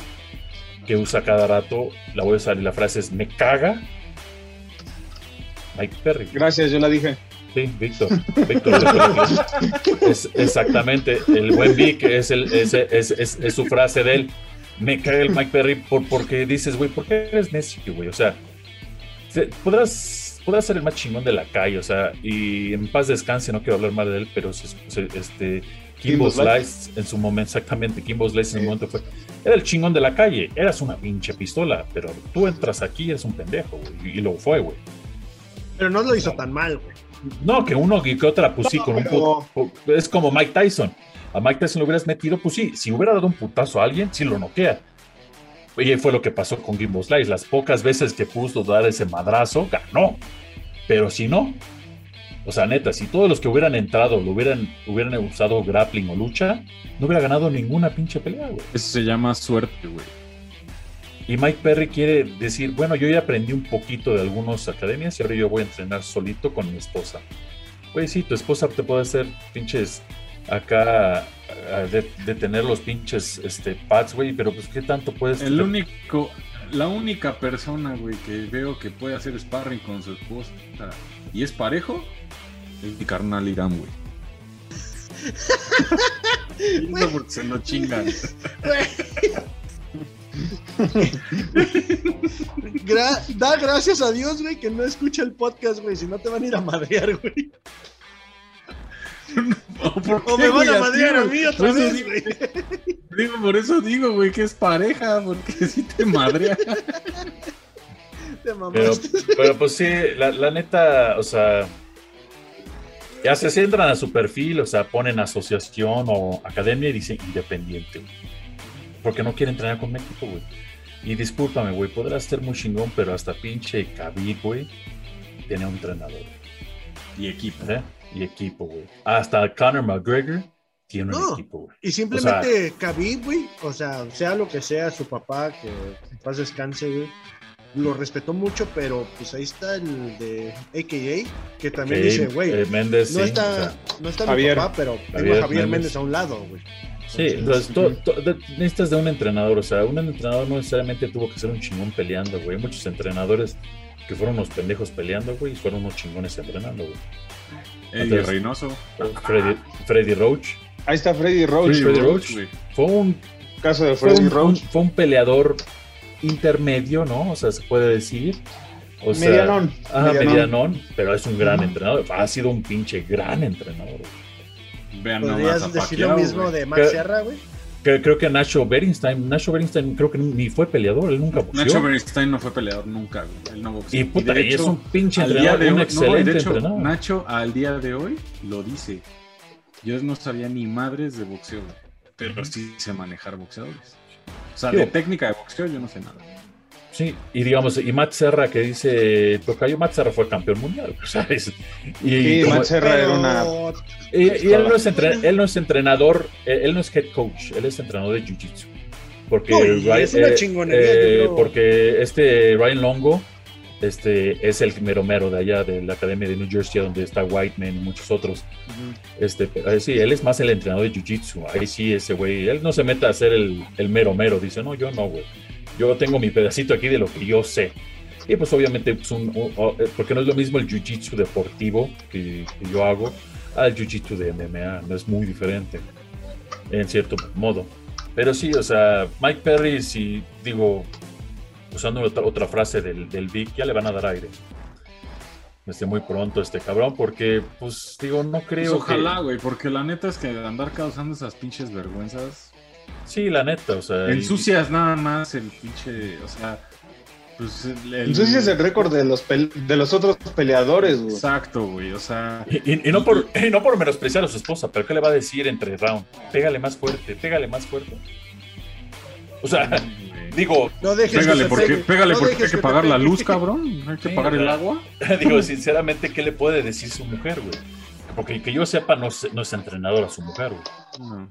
que usa cada rato, la voy a usar y la frase es, me caga Mike Perry. Gracias, yo la dije. Sí, Víctor. Víctor es, exactamente, el buen Vic es, el, es, es, es- su frase de él. Me caga el Mike Perry por, porque dices, güey, ¿por qué eres necio, güey? O sea, se- podrás, podrás ser el más chingón de la calle, o sea, y en paz descanse, no quiero hablar mal de él, pero se- se- este, Kimbo Slice. En su momento, exactamente, Kimbo Slice en su momento fue, era el chingón de la calle, eras una pinche pistola, pero tú entras aquí y eres un pendejo, güey, y, lo fue, güey. Pero no lo hizo tan mal, güey. No, que uno y que otra, pues sí, No, con un pero- pu- pu- Es como Mike Tyson. A Mike Tyson lo hubieras metido, pues sí, si hubiera dado un putazo a alguien, sí lo noquea. Y fue lo que pasó con Gimbo Slice. Las pocas veces que pudo dar ese madrazo, ganó. Pero si no, o sea, neta, si todos los que hubieran entrado lo hubieran, hubieran usado grappling o lucha, no hubiera ganado ninguna pinche pelea, güey. Eso se llama suerte, güey. Y Mike Perry quiere decir, bueno, yo ya aprendí un poquito de algunas academias y ahora yo voy a entrenar solito con mi esposa. Güey, sí, tu esposa te puede hacer pinches acá de, de tener los pinches este, pads, güey, pero pues qué tanto puedes... El único, la única persona, güey, que veo que puede hacer sparring con su esposa y es parejo, es mi carnal Irán, güey. <laughs> No porque se lo chingan. Gra- da gracias a Dios, güey, que no escucha el podcast, güey. Si no te van a ir a madrear, güey. ¿O, me van a madrear a mí otra vez, digo- güey. Digo, por eso digo, güey, que es pareja, porque <laughs> si te madrea. Te Pero, pero pues sí, la, la neta, o sea, ya se centran a su perfil, o sea, ponen asociación o academia y dicen independiente, güey. Porque no quieren entrenar con un equipo, güey. Y discúlpame, güey, podrás ser muy chingón, pero hasta pinche Khabib, güey, tiene un entrenador. Y equipo. ¿eh? Y equipo, güey. Hasta Conor McGregor tiene un equipo, güey. Y simplemente Khabib, güey, o sea, sea lo que sea, su papá, que en paz descanse, güey, lo respetó mucho, pero pues ahí está el de AKA, que también dice, güey, eh, Méndez, no sí, está, o sea, no está mi papá, pero tengo Javier a Javier Méndez. Méndez a un lado, güey. Sí, entonces to- to- de- necesitas de un entrenador, o sea, un entrenador no necesariamente tuvo que ser un chingón peleando, güey. Hay muchos entrenadores que fueron unos pendejos peleando, güey, y fueron unos chingones entrenando, güey. Eddie Entonces- Reynoso. Freddy, Freddy Roach. Ahí está Freddy Roach. Freddy Freddy Roach. güey. Fue un, Caso de fue, Freddy un, Roach. un- fue un peleador intermedio, ¿no? O sea, se puede decir. O sea, Medianón, Ajá, medianón. medianón, pero es un gran entrenador. Ha sido un pinche gran entrenador. Vean Podrías decir lo mismo güey. de Max ¿Qué? Serra, güey. Que- creo que Nacho Berenstein, Nacho Berenstein creo que ni fue peleador, él nunca boxeó. Nacho Bernstein no fue peleador nunca. Él no boxeó. Y puta, de y es hecho, un pinche entrenador, de un hoy, excelente no, de hecho, entrenador. Nacho al día de hoy lo dice. Yo no sabía ni madres de boxeo, pero sí sé manejar boxeadores. O sea, Digo- de técnica de boxeo yo no sé nada. Sí, y digamos, y Matt Serra que dice Tocayo, Matt Serra fue campeón mundial, <laughs> ¿sabes? Y, Sí, como- Matt Serra era una. y- y él, no es entre- él no es entrenador, eh, él no es head coach, él es entrenador de Jiu-Jitsu. Porque, No, es una eh, chingonería, eh, creo. porque este Ryan Longo este, es el mero mero de allá de la Academia de New Jersey, donde está Whiteman y muchos otros. Este, eh, sí, él es más el entrenador de Jiu-Jitsu. Ahí sí, ese güey, él no se mete a hacer el, el mero mero. Dice, no, yo no, güey. Yo tengo mi pedacito aquí de lo que yo sé. Y pues obviamente, pues, un- un- o- eh, porque no es lo mismo el Jiu-Jitsu deportivo que, que yo hago al jiu-jitsu de MMA, no es muy diferente, en cierto modo. Pero sí, o sea, Mike Perry, si digo, usando otra, otra frase del, del Vic, ya le van a dar aire. Este, muy pronto este cabrón, porque, pues, digo, no Pues creo ojalá, güey, porque la neta es que andar causando esas pinches vergüenzas. Sí, la neta, o sea... y- Ensucias nada más el pinche. O sea. Pues el. el- récord de los, de los otros peleadores, güey. Exacto, güey. O sea. Y, y- y no por, <laughs> y no por menospreciar a su esposa, pero ¿qué le va a decir entre round? Pégale más fuerte, pégale más fuerte. O sea, <laughs> digo, No dejes Pégale que se porque, pégale No porque dejes hay que pagar la luz, cabrón. Hay que Sí, pagar el agua. <laughs> digo, sinceramente, ¿qué le puede decir su mujer, güey? Porque que yo sepa, no es, no es entrenadora su mujer, güey. No.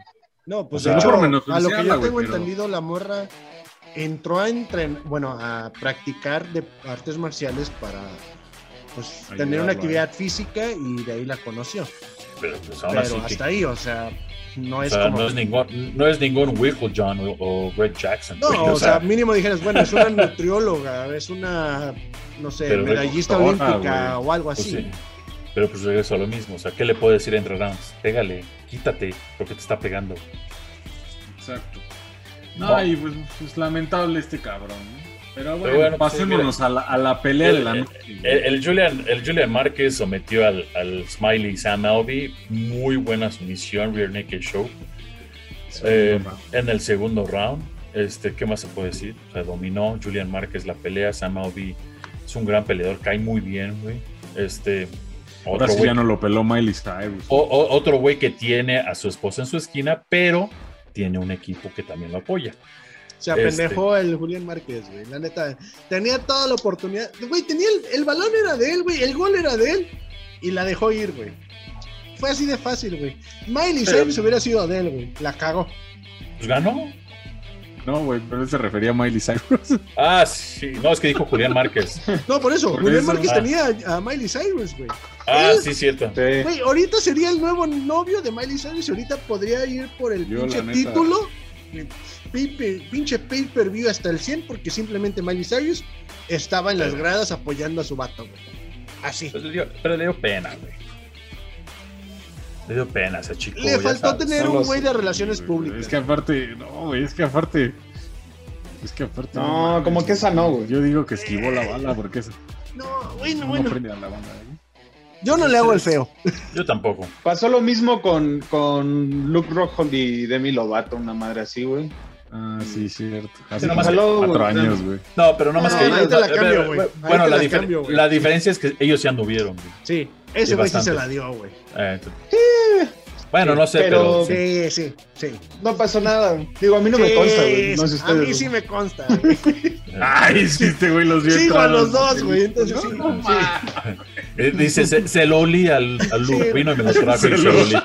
No, pues O sea, de no hecho, a lo que yo güey, tengo pero- entendido, la morra entró a entren bueno, a practicar de artes marciales para pues tener una actividad física y de ahí la conoció. Pero pues Pero que- hasta ahí, o sea, no o es sea, como no, es ningún, no es ningún Whipple John o, o Greg Jackson. No, o sea, mínimo dijeras, bueno, es una <laughs> nutrióloga, es una no sé, Pero medallista olímpica o algo pues así. sí. Pero pues regreso a lo mismo. O sea, ¿qué le puede decir entre rounds? Pégale, quítate, porque te está pegando. Exacto. No, y pues, pues, lamentable este cabrón. ¿no? Pero bueno, bueno, pues, pasémonos a, la, a la pelea de la El- noche. El, el Julian, el Julian Márquez sometió al, al Smiley Sam Alvey. Muy buena sumisión, Rear Naked Show. Eh, en el segundo round, este, ¿qué más se puede decir? O sea, dominó Julian Márquez la pelea. Sam Alvey es un gran peleador, cae muy bien, güey. Este, Ahora otro sí güey ya no lo peló Miley Cyrus. o- o- otro güey que tiene a su esposa en su esquina, pero tiene un equipo que también lo apoya. Se Este. apendejó el Julián Márquez, güey. La neta, tenía toda la oportunidad. Güey, tenía el, el balón era de él, güey. El gol era de él. Y la dejó ir, güey. Fue así de fácil, güey. Miley Cyrus hubiera sido de él, güey. La cagó. Pues ganó. No, güey, pero él se refería a Miley Cyrus. <laughs> Ah, sí. No, es que dijo Julián Márquez. No, por eso. Por Julián eso. Márquez Ah. tenía a, Miley Cyrus, güey. Ah, Él- sí, cierto. Sí. Güey, ahorita sería el nuevo novio de Miley Cyrus y ahorita podría ir por el Yo, pinche título. Pipe- pinche pay per view hasta el 100 porque simplemente Miley Cyrus estaba en las gradas apoyando a su vato, güey. Así. Pero le dio, pero le dio pena, güey. Le dio pena a ese chico. Le faltó sabes. tener un güey de relaciones públicas. Es que aparte, no, güey, es que aparte. Es que aparte. No, como que esa no, güey. Yo digo que esquivó la bala porque eso No, bueno, no bueno. prende a la banda. ¿eh? Yo no le hago el feo. Yo tampoco. Pasó lo mismo con, con Luke Rockhold y Demi Lovato, una madre así, güey. Ah, sí, cierto. Hace Sí, nomás que- cuatro años, güey. No, pero no más No, que te la cambio, Bueno, te la, la difer- cambio, la diferencia es que ellos se anduvieron, güey. Sí, ese Sí, güey sí bastante. se la dio, güey. Eh, entonces- Bueno, no sé, pero. pero- Sí, sí, sí. No pasó nada. Digo, a mí no me Sí, consta, güey. No sé a mí sí me consta. güey. <laughs> Ay, sí, este güey los vio. Sigo a los dos, güey. Entonces sí. No, sí. Eh, Dice, se, se lo olí al, al Sí. Y me lo trajo <laughs> Se y se lo- lo olí.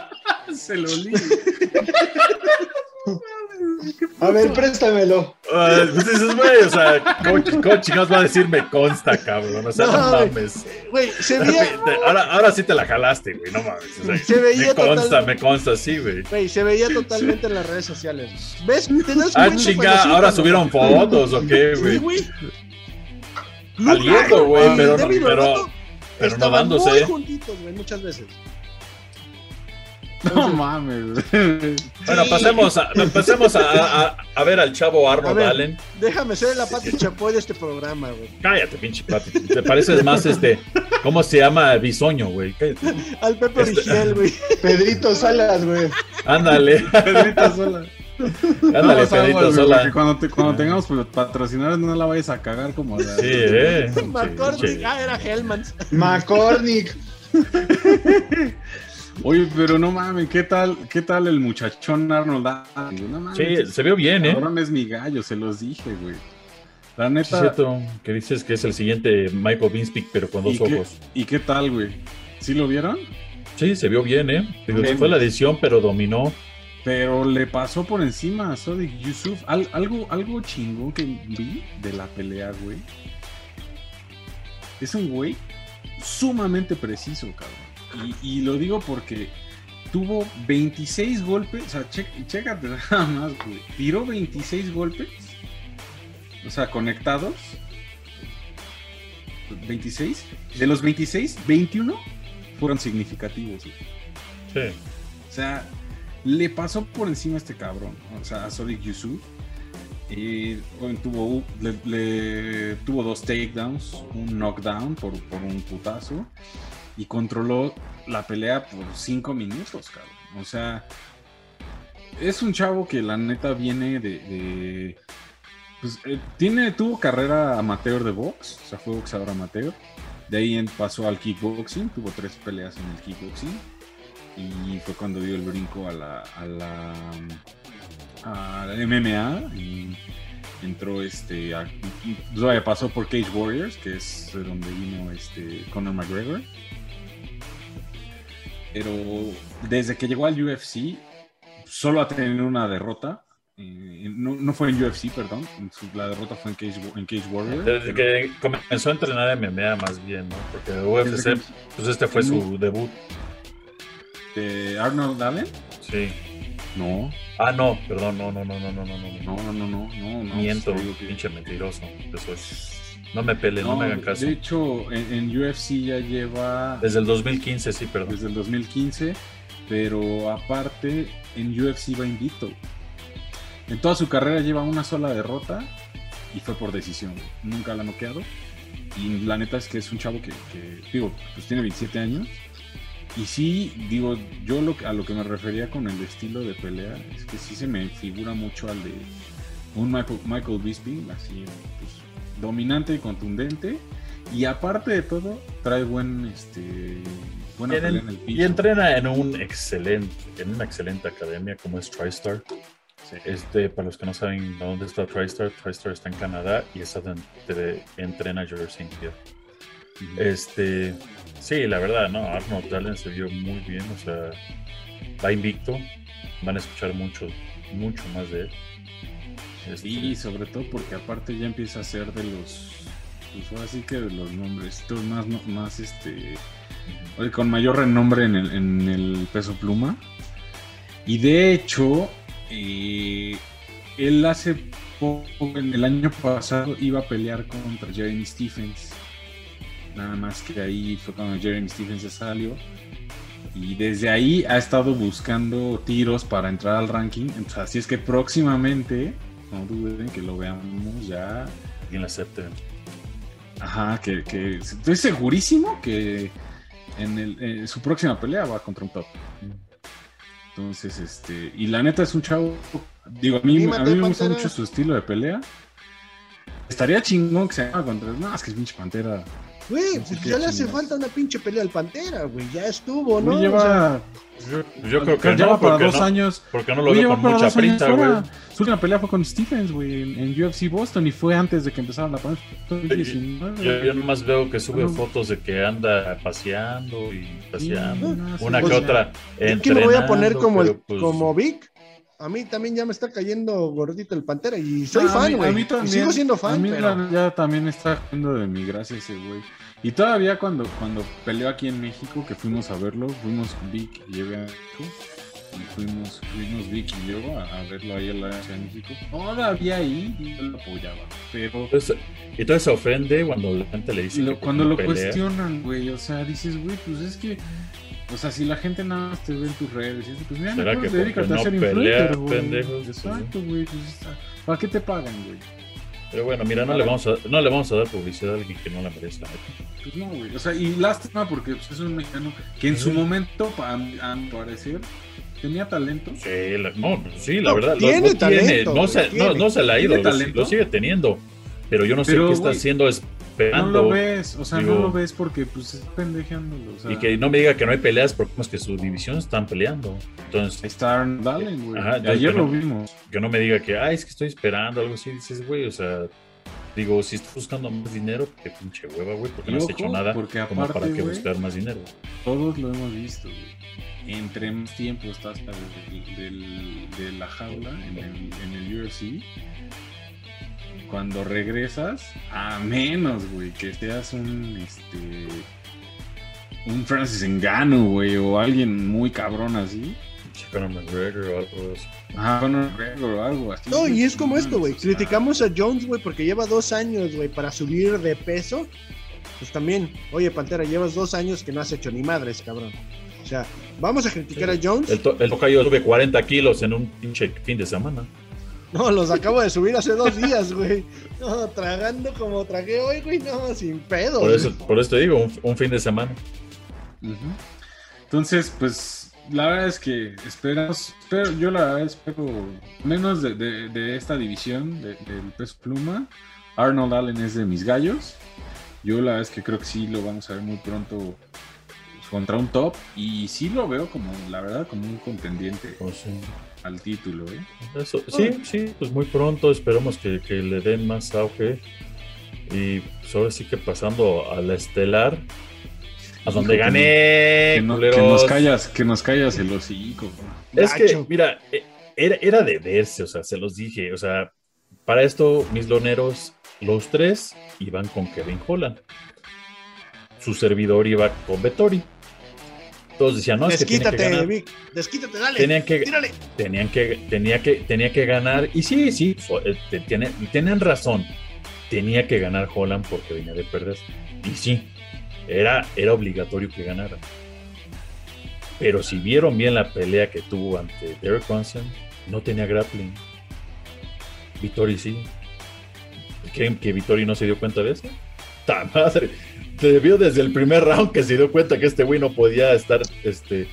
Se lo olí. <laughs> A ver, préstamelo. Ah, pues dices, güey, o sea, ¿cómo, cómo chingados va a decir me consta, cabrón? O sea, no, No, güey. mames. Güey, se veía, Ahora, ahora sí te la jalaste, güey, no mames. o sea, Se veía me consta, total- me consta, sí, güey. güey, se veía totalmente en las redes sociales. ¿Ves? ¿Te das Ah, chinga, sí, ahora cuando- subieron fotos, ¿o qué, Sí, güey? güey. Saliendo, güey, y pero, pero, Lovato pero no dándose. muy juntitos, güey, muchas veces. No mames, güey. <laughs> Bueno, pasemos, a, pasemos a, a- a ver al chavo Arnold ver. Allen. Déjame ser la pati chapoy de este programa, güey. Cállate, pinche Pati. Te pareces más este. ¿Cómo se llama? Bisoño, güey. Cállate. Al Pepe Este- güey. <laughs> Pedrito Salas, güey. Ándale, <laughs> Pedrito sola. ándale, No, Pedrito Sola. Cuando, te- cuando tengamos patrocinadores no la vayas a cagar como la. Sí, eh. McCormick, ah, era Hellmans. McCormick. Oye, pero no mames, ¿qué tal, qué tal el muchachón Arnold? No mames, Sí, se vio bien, ¿eh? cabrón es mi gallo, se los dije, güey. La Sí, neta, es cierto que dices que es el siguiente Michael Binspeak, pero con dos ¿y qué, ojos. ¿y qué tal, güey? ¿Sí lo vieron? Sí, se vio bien, ¿eh? Bien. fue la edición, pero dominó. Pero le pasó por encima a Sodic Yusuf. Al- algo, algo chingón que vi de la pelea, güey. Es un güey sumamente preciso, cabrón. Y, y lo digo porque tuvo 26 golpes. O sea, che- chécate <laughs> nada más, güey. Tiró 26 golpes. O sea, conectados. 26. De los 26, 21 fueron significativos, güey. Sí. O sea, le pasó por encima a este cabrón, o sea, a Sonic Yusuf. Y bueno, tuvo, le, le- tuvo dos takedowns, un knockdown por, por un putazo. Y controló la pelea por cinco minutos, cabrón. O sea, es un chavo que la neta viene de. pues, eh, tiene, tuvo carrera amateur de box, o sea, fue boxeador amateur. De ahí pasó al kickboxing, tuvo tres peleas en el kickboxing. Y fue cuando dio el brinco a la, a la, a la MMA. Y entró este. A, vaya, pasó por Cage Warriors, que es de donde vino este Conor McGregor. Pero desde que llegó al UFC, solo ha tenido una derrota. Eh, no, no fue en UFC, perdón. La derrota fue en Cage, en Cage Warriors. Desde que comenzó a entrenar MMA más bien, ¿no? Porque UFC, que- pues este fue su debut. ¿De Arnold Allen? Sí. No, Ah, no, perdón, no, no, no, no, no, no, no. no, no, no, no, no. no, Miento, pinche mentiroso. que soy. No me peleen, no, No, me hagan caso. De hecho, en, en UFC ya lleva Desde el 2015, sí, perdón. desde el 2015, pero aparte en UFC va invicto. En toda su carrera lleva una sola derrota y fue por decisión. Nunca la ha noqueado. Y la neta es que es un chavo que, que, digo, pues tiene 27 años. Y sí, digo, yo lo, que- a lo que me refería con el estilo de pelea es que sí se me figura mucho al de un Michael, Michael Bisping, así, pues, dominante y contundente. Y aparte de todo, trae buen, este, buena en- el piso. Y entrena en un excelente, en una excelente academia como es TriStar. Sí. Este, para los que no saben dónde está TriStar, TriStar está en Canadá y es donde entrena George St. Pierre. Este, sí, la verdad, no, Arnold Allen se vio muy bien, o sea, va invicto, van a escuchar mucho, mucho más de él. Este, Sí, sobre todo porque aparte ya empieza a ser de los, pues ahora sí que de los nombrecitos más, más este, con mayor renombre en el, en el peso pluma. Y de hecho, eh, él hace poco, en el año pasado, iba a pelear contra Jeremy Stephens. Nada más que ahí fue cuando Jeremy Stephens se salió. Y desde ahí ha estado buscando tiros para entrar al ranking. Entonces, así es que próximamente, no duden que lo veamos ya. quien la acepte. Ajá, que, que estoy segurísimo que en el, eh, su próxima pelea va contra un top. Entonces, este, y la neta es un chavo, digo, a mí, a mí me gusta mucho su estilo de pelea. Estaría chingón que se haga contra, no, es que es pinche pantera. Güey, No sé pues ya le hace falta una pinche pelea al Pantera, güey. Ya estuvo, ¿no? Güey, O sea, lleva, Yo, yo creo que lleva no, para dos no, años. porque no lo veo lleva con para mucha dos años prisa, güey. Su última pelea fue con Stephens, güey, en, en UFC Boston y fue antes de que empezara la pandemia. Fue en 2019, Yo, yo nomás veo que sube No. fotos de que anda paseando y paseando. sí, Una pues que otra. Es que me voy a poner como, el, pero, pues, como Vic. A mí también ya me está cayendo gordito el Pantera y soy No, a fan, mí- güey. A mí sigo siendo A fan, mí pero... la- ya también está haciendo de mi gracia ese güey. Y todavía cuando, cuando peleó aquí en México, que fuimos a verlo, fuimos Vic y yo a México, y fuimos, fuimos Vic y yo a, a verlo ahí en la Ciudad de México. Todavía ahí y yo lo apoyaba. Pero Entonces, y entonces se ofende cuando la gente le dice lo- que cuando lo pelea. cuestionan, güey, o sea, dices, güey, pues es que. O sea, si la gente nada más te ve en tus redes, y dices, pues mira, ¿Será no que dedícate a ser influencer, güey. Exacto, güey. pues, ¿Para qué te pagan, güey? Pero bueno, mira, no le, vamos a, no le vamos a dar publicidad a alguien que no la merece. Pues no, güey. O sea, y lástima porque pues, es un mexicano que en su momento, a mi parecer, tenía talento. Sí, la, no, sí, la No, verdad. lo- tiene lo talento, no, se, güey, no, tiene. no se la ha ido, ¿Tiene lo, talento? lo sigue teniendo. Pero yo no sé Pero, qué está haciendo No lo ves, o sea, digo- no lo ves porque pues es pendejeándolo. O sea, y que no me diga que no hay peleas porque es que su división están peleando. Entonces, ahí está Arnold Allen, güey. Ajá, entonces, Ayer lo vimos. que no me diga que, ay, es que estoy esperando algo así. Dices, güey, o sea, digo, si estás buscando más dinero, qué pinche hueva, güey, porque Y no has ojo, hecho nada porque como aparte, para que buscar más dinero. Todos lo hemos visto, güey. Entre más tiempo estás del- del- de la jaula en el, en el UFC, cuando regresas, a menos, güey, que seas un, este, un Francis Ngannou, güey, o alguien muy cabrón así. Conor McGregor o algo así. Ajá, Conor McGregor o algo así. No, y es como esto, güey. Criticamos a Jones, güey, porque lleva dos años, güey, para subir de peso. Pues también, oye, Pantera, llevas dos años que no has hecho ni madres, cabrón. O sea, vamos a criticar a Jones. El, to el tocayo sube 40 kilos en un pinche fin de semana. <laughs> No, los acabo de subir hace dos días, güey. No, tragando como tragué hoy, güey, no, sin pedo. Por eso, por eso te digo, un, un fin de semana. Entonces, pues la verdad es que esperamos, espero, yo la verdad espero menos de, de- de esta división de- del peso pluma. Arnold Allen es de mis gallos. Yo la verdad es que creo que sí lo vamos a ver muy pronto pues, contra un top y sí lo veo como, la verdad, como un contendiente Pues, sí. Al título. ¿eh? Eso, sí, sí, pues muy pronto esperemos que, que le den más auge. Y pues ahora sí que pasando a la estelar, a donde Hijo, que gané. Que, no- que culeros. nos callas, que nos callas el hocico. Es que, mira, eh, era, era de verse, o sea, se los dije. O sea, para esto, mis loneros, los tres iban con Kevin Holland. Su servidor iba con Vettori. Todos decían, no, es que que Desquítate, ganar. Vic. Desquítate, dale. Tenían que, Tírale. tenían que, tenía que, tenía que ganar. Y sí, sí, eh, te- tiene- tenían razón. Tenía que ganar Holland porque venía de perder. Y sí, era, era obligatorio que ganara. Pero si vieron bien la pelea que tuvo ante Derek Brunson, no tenía grappling. Vittori sí. ¿Creen que Vittori no se dio cuenta de eso? ¡Ta madre! Se vio desde el primer round que se dio cuenta que este güey no podía estar este,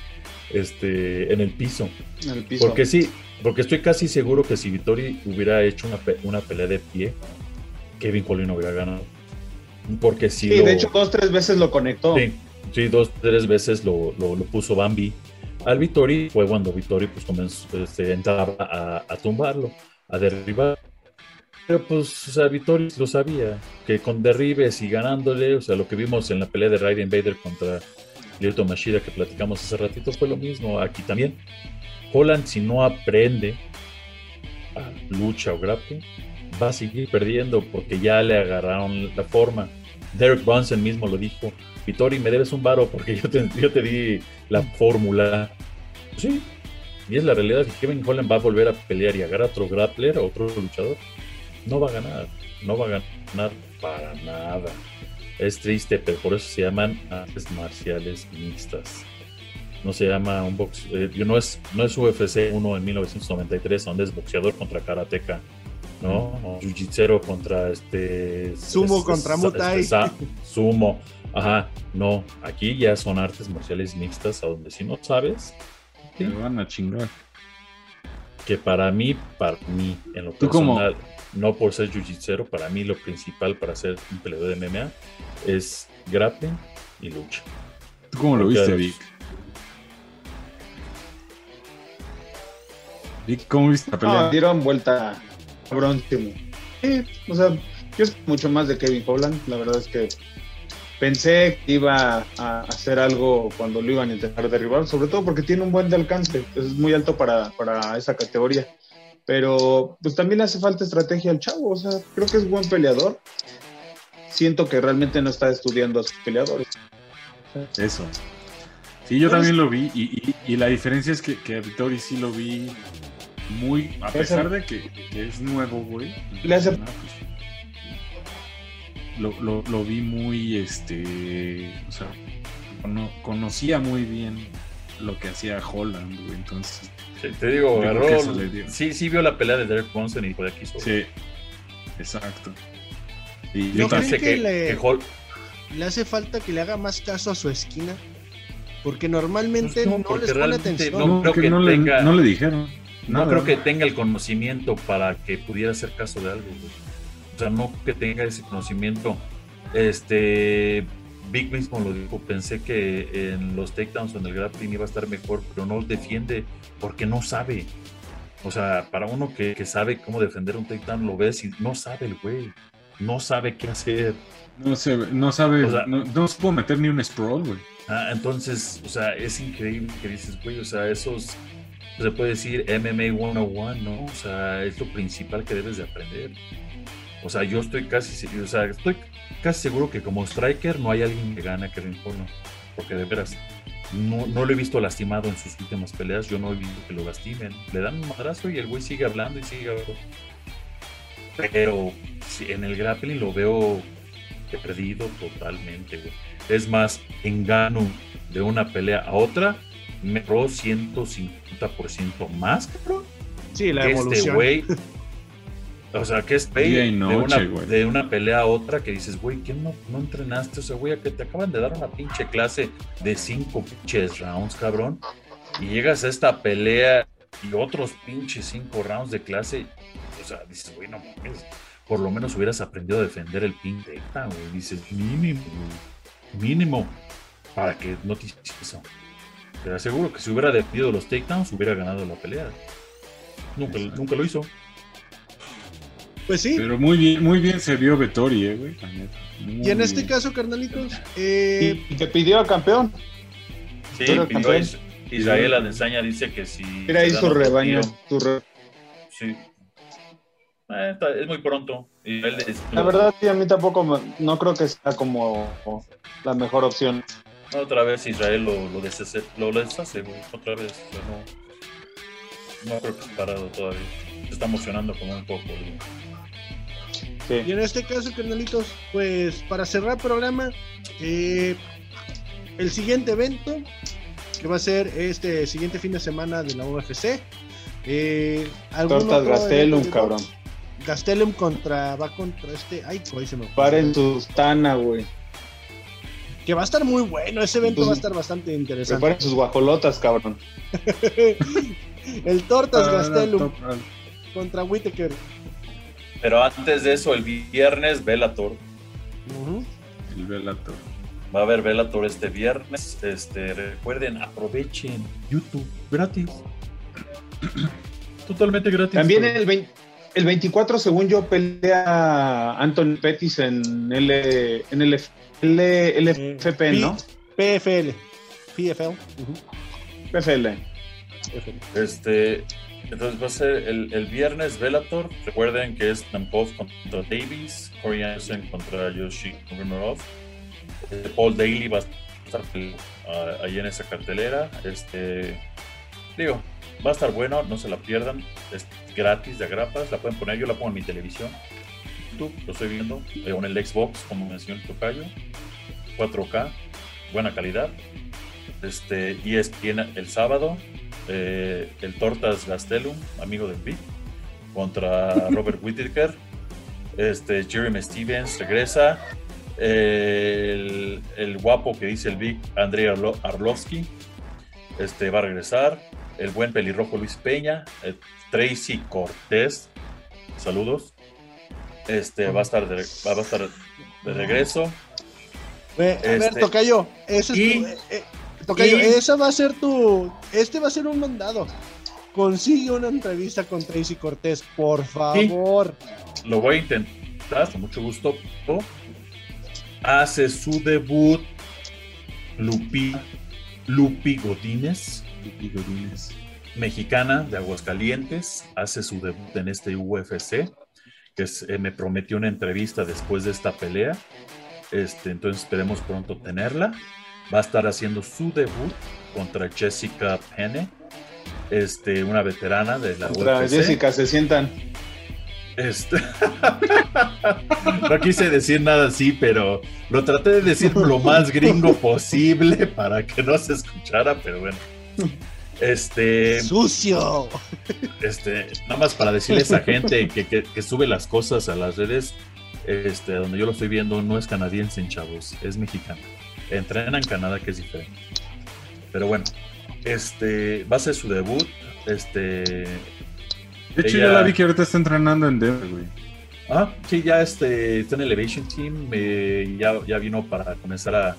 este, en el piso. En el piso. Porque sí, porque estoy casi seguro que si Vittori hubiera hecho una, pe- una pelea de pie, Kevin Holland no hubiera ganado. Porque si Sí, lo- de hecho, dos, tres veces lo conectó. Sí, sí, dos, tres veces lo, lo- lo puso Bambi al Vittori. Fue cuando Vittori pues, comenzó, este, entraba a, a tumbarlo, a derribar. Pero pues, o sea, Vittori lo sabía, que con derribes y ganándole, o sea, lo que vimos en la pelea de Raiden Vader contra Lyoto Mashida que platicamos hace ratito fue lo mismo aquí también. Holland, si no aprende a lucha o grappling, va a seguir perdiendo porque ya le agarraron la forma. Derek Brunson mismo lo dijo. Vittori, me debes un varo porque yo te, yo te di la fórmula. Sí, y es la realidad que Kevin Holland va a volver a pelear y agarrar otro grappler, otro luchador. No va a ganar, no va a ganar para nada. Es triste, pero por eso se llaman artes marciales mixtas. No se llama un box, eh, no es no es UFC 1 en 1993 donde es boxeador contra karateca, ¿no? O jiu-jitsu contra este Sumo contra Muay sa- sumo. Ajá, no, aquí ya son artes marciales mixtas a donde si no sabes, Te van a chingar. que para mí, para mí, en lo Tú como- personal, no por ser jiu-jitsu, para mí lo principal para ser un peleador de MMA es grappling y lucha. ¿Tú cómo lo Porque- viste, Vic? Vic, ¿cómo viste la No, pelea? dieron vuelta cabronísimo. Sí, o sea, yo es mucho más de Kevin Holland. La verdad es que pensé que iba a hacer algo cuando lo iban a intentar derribar, sobre todo porque tiene un buen de alcance, es muy alto para, para esa categoría. Pero pues también hace falta estrategia al chavo, o sea, creo que es buen peleador. Siento que realmente no está estudiando a sus peleadores. Eso. Sí, yo también lo vi y, y- y la diferencia es que, que a Vittori sí lo vi muy, a pesar de que, que es nuevo, güey. Le hace- Ah, pues, lo, lo, lo vi muy, este, o sea, cono- conocía muy bien lo que hacía Holland, güey, entonces, Sí, te digo, agarró. Sí, sí vio la pelea de Derek Bronson y por aquí hizo. sí, exacto. Y ¿No Yo pensé que que, le- que Hol- Le hace falta que le haga más caso a su esquina. Porque normalmente Pues no, no, porque les pone atención. no- no, creo que que no, le, tenga- no le dijeron. no creo que tenga el conocimiento para que pudiera hacer caso de algo. güey. O sea, no que tenga ese conocimiento. Este. Big mismo lo dijo. Pensé que en los takedowns o en el grappling iba a estar mejor, pero no defiende porque no sabe. O sea, para uno que, que sabe cómo defender un takedown, lo ves y no sabe el güey. No sabe qué hacer. No, se, no sabe, O sea- no, no se puede meter ni un sprawl, güey. Ah, entonces, o sea, es increíble que dices, güey, o sea, esos, se puede decir MMA 101, ¿no? O sea, es lo principal que debes de aprender. O sea, yo estoy casi, o sea, estoy casi seguro que como striker no hay alguien que gane a Kevin. Porque de veras, no, no lo he visto lastimado en sus últimas peleas, yo no he visto que lo lastimen. Le dan un madrazo y el güey sigue hablando y sigue hablando. Pero en el grappling lo veo perdido totalmente, güey. Es más, engano de una pelea a otra me 150% más, cabrón. Sí, la Este evolución. güey. <laughs> O sea, que es Día y de, una, de una pelea a otra que dices, güey, ¿qué no, no entrenaste? O sea, güey, a que te acaban de dar una pinche clase de cinco pinches rounds, cabrón. Y llegas a esta pelea y otros pinches cinco rounds de clase. O sea, dices, güey, no mames. Por lo menos hubieras aprendido a defender el pin tecta, güey. Dices, mínimo, mínimo. Para que no te eso. Te aseguro que si hubiera defendido los takedowns, hubiera ganado la pelea. Nunca, nunca lo hizo. Pues sí. Pero muy bien, muy bien se vio Vettori, eh, güey. Muy Y en este bien. caso, carnalitos, eh, Y, que pidió a campeón. Sí, Pero pidió campeón. Is- Israel Adesaña dice que si. Mira ahí su rebaño. re- Sí. Eh, está- es muy pronto. Israel es- La verdad, sí, a mí tampoco me- no creo que sea como la mejor opción. Otra vez Israel lo, lo, deshace, lo deshace, güey. Otra vez. o sea, no, no creo que esté parado todavía. Se está emocionando como un poco. güey. Y en este caso, carnalitos, pues para cerrar el programa, eh, el siguiente evento, que va a ser este siguiente fin de semana de la UFC. Eh, ¿algún Tortas Gastelum, evento cabrón. Gastelum contra, va contra este, ay, güey, se me fue. Paren sus tana, güey. Que va a estar muy bueno, ese evento Pues, va a estar bastante interesante. Preparen sus guajolotas, cabrón. <laughs> el Tortas Gastelum contra Whitaker. Pero antes de eso, el viernes, Bellator. Ujú. El Bellator. Va a haber Bellator este viernes. Este, recuerden, aprovechen YouTube gratis. <coughs> Totalmente gratis. También el, 20 el 24, según yo, pelea Anthony Pettis en, L, en el L- LFP, Eh, ¿no? PFL. PFL. PFL. Este, entonces va a ser el, el viernes Bellator. Recuerden que es Nampov contra Davis, Corey Anderson contra Yoshi Nurmagomedov. Este, Paul Daly va a estar ah, ahí en esa cartelera. Este, digo, va a estar bueno, no se la pierdan. Es gratis de agrapas, la pueden poner. Yo la pongo en mi televisión. YouTube, lo estoy viendo. eh, en el Xbox, como mencionó el tocayo. 4K, buena calidad. Este, y es el sábado, eh, el Tortas Gastelum, amigo del Vic, contra <laughs> Robert Whittaker. Este, Jeremy Stevens regresa. El, el guapo que dice el Vic, Andrei Arlo- Arlovsky, este, va a regresar. El buen pelirrojo Luis Peña. eh, Tracy Cortés, saludos. Este, va a estar de, va a estar de regreso. Ve, a ver, Este- Tocayo, ese es y- tu, eh, eh, Tocayo, y- esa va a ser tu. Este va a ser un mandado. Consigue una entrevista con Tracy Cortés, por favor. lo voy a intentar con mucho gusto. Hace su debut Lupi, Lupi Godínez, Lupi Godínez. mexicana de Aguascalientes, hace su debut en este UFC, que es- eh, me prometió una entrevista después de esta pelea. Este, entonces esperemos pronto tenerla. Va a estar haciendo su debut contra Jessica Penne, este, una veterana de la Contra UFC. Jessica se sientan. Este... <laughs> no quise decir nada así, pero lo traté de decir lo más gringo <laughs> posible para que no se escuchara, pero bueno. Este, ¡Sucio! este, nada más para decirle a esa gente que, que- que sube las cosas a las redes, este, donde yo lo estoy viendo, no es canadiense, chavos, es mexicano. Entrena en Canadá, que es diferente. Pero bueno, este, va a ser su debut. Este, De hecho, Ella- ya la vi que ahorita está entrenando en Denver, güey. Ah, sí, ya este, está en Elevation Team, eh, ya, ya vino para comenzar a,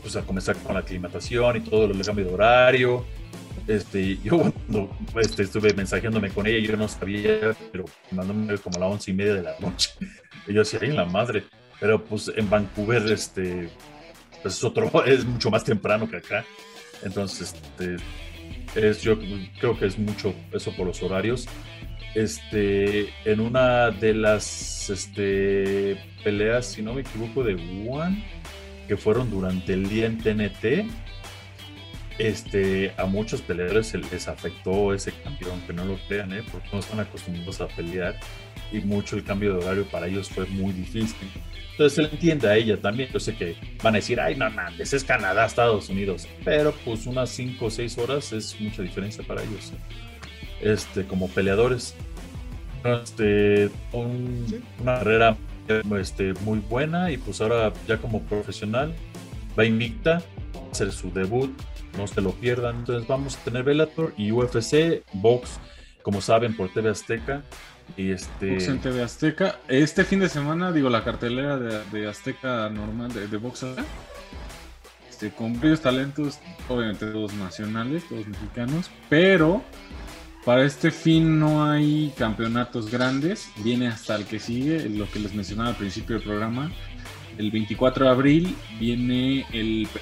pues, a comenzar con la aclimatación y todo el cambio de horario. Este, <laughs> yo cuando este, estuve mensajeándome con ella, yo no sabía, pero me mandó un mail como a las once y media de la noche. <laughs> Y yo decía, ay, en la madre. Pero pues en Vancouver, este, pues es otro, <laughs> es mucho más temprano que acá. Entonces, este, es, yo creo que es mucho eso por los horarios este, en una de las este, peleas, si no me equivoco, de One, que fueron durante el día en TNT, este, a muchos peleadores se les afectó ese campeón, que no lo crean, ¿eh? porque no están acostumbrados a pelear. Y mucho el cambio de horario para ellos fue muy difícil. Entonces le entiende a ella también. Yo sé que van a decir, ay, no mames, es Canadá, Estados Unidos. Pero pues unas 5 o 6 horas es mucha diferencia para ellos. Este, como peleadores. Este, una carrera este, muy buena y pues ahora ya como profesional va invicta, va a hacer su debut, no se lo pierdan. Entonces vamos a tener Bellator y UFC, Box, como saben, por TV Azteca. Y este... Box en TV Azteca. Este fin de semana, digo, la cartelera de, Azteca normal de, de Box este, con varios talentos, obviamente todos nacionales, todos mexicanos, pero para este fin no hay campeonatos grandes, viene hasta el que sigue, lo que les mencionaba al principio del programa. El 24 de abril viene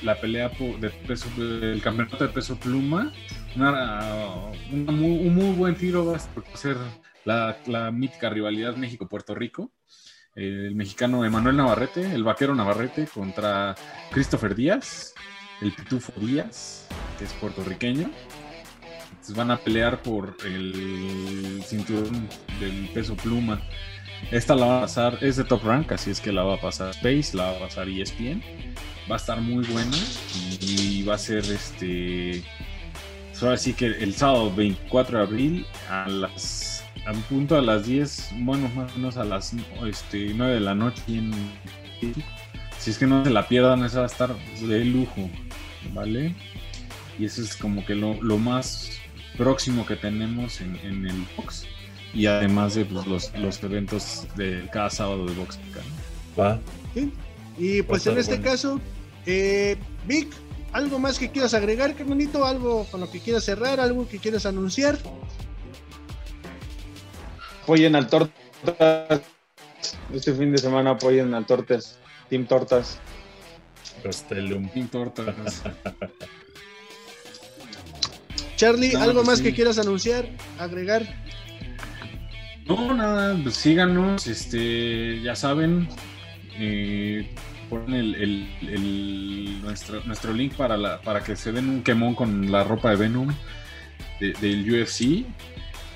la pelea de peso, el campeonato de peso pluma. un muy buen tiro va a ser la, mítica rivalidad México-Puerto Rico. El mexicano Emanuel Navarrete, el vaquero Navarrete contra Christopher Díaz, el Pitufo Díaz, que es puertorriqueño. van a pelear por el cinturón del peso pluma. Esta la va a pasar, es de top rank, así es que la va a pasar Space, la va a pasar ESPN. Va a estar muy buena y va a ser este. Pues ahora que el sábado 24 de abril a las a punto a las 10, bueno, más o menos a las este, 9 de la noche. si es que no se la pierdan, esa va a estar de lujo, ¿vale? Y eso es como que lo, más próximo que tenemos en, el box. Y además de pues, los, eventos de cada sábado de box. ¿Va? Y pues en este caso, eh, Vic, ¿algo más que quieras agregar, carnalito? ¿Algo con lo que quieras cerrar? ¿Algo que quieras anunciar? Apoyen al Tortas. Este fin de semana apoyen al Tortas. Team Tortas. Castellum. Team Tortas. <laughs> Charlie, ¿algo más que quieras anunciar, agregar? No, nada, pues síganos, este, ya saben, eh, ponen el, nuestro, nuestro link para, la, para que se den un quemón con la ropa de Venom del UFC.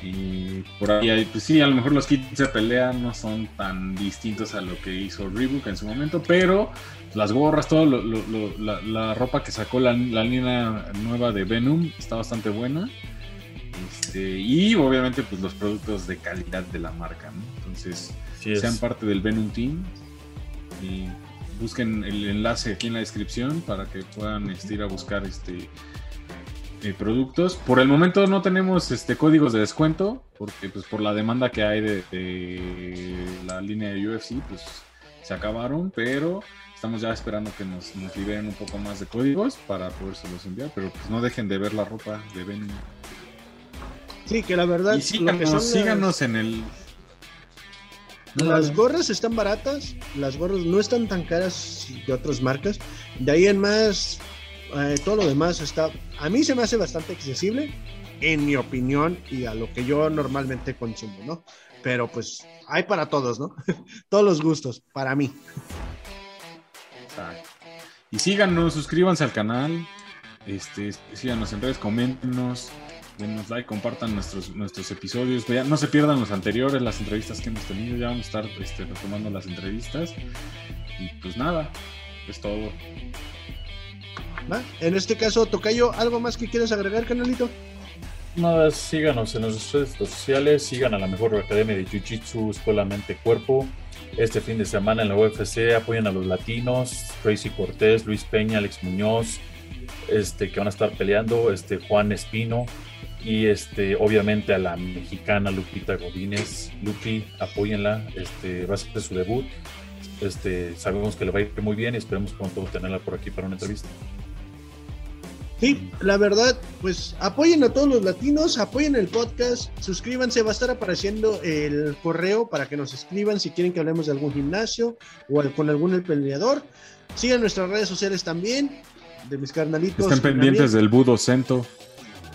Y por ahí, pues sí, a lo mejor los kits de pelea no son tan distintos a lo que hizo Reebok en su momento, pero las gorras, todo la, ropa que sacó la, línea nueva de Venom está bastante buena. Este, y obviamente, pues los productos de calidad de la marca, Entonces, sean parte del Venom Team y busquen el enlace aquí en la descripción para que puedan este, ir a buscar este eh, productos. Por el momento no tenemos este códigos de descuento, porque pues por la demanda que hay de, la línea de UFC, pues se acabaron, pero estamos ya esperando que nos, liberen un poco más de códigos para los enviar, pero pues no dejen de ver la ropa de Ben. Sí, que la verdad. Y síganos, en el. Las gorras están baratas, las gorras no están tan caras de otras marcas. De ahí en más, eh, todo lo demás está, a mí se me hace bastante accesible, en mi opinión, y a lo que yo normalmente consumo, ¿no? Pero pues hay para todos, ¿no? <laughs> todos los gustos, para mí. Y síganos, suscríbanse al canal, este, síganos en redes, coméntenos, denos like, compartan nuestros, nuestros episodios, no se pierdan los anteriores, las entrevistas que hemos tenido, ya vamos a estar este, retomando las entrevistas. Y pues nada, es todo. En este caso, Tocayo, ¿algo más que quieras agregar, canalito? Nada, síganos en nuestras redes sociales, sigan a la mejor academia de Jiu-Jitsu, Escuela Mente Cuerpo. Este fin de semana en la UFC apoyen a los latinos, Tracy Cortés, Luis Peña, Alex Muñoz, este, que van a estar peleando, este, Juan Espino y este, obviamente a la mexicana Lupita Godínez. Lupi, apóyenla, este, va a ser su debut. Este, sabemos que le va a ir muy bien y esperemos pronto tenerla por aquí para una entrevista. Sí, la verdad, pues apoyen a todos los latinos, apoyen el podcast, suscríbanse, va a estar apareciendo el correo para que nos escriban si quieren que hablemos de algún gimnasio o con algún peleador. Sigan nuestras redes sociales también, de mis carnalitos. Estén pendientes del Budo Cento.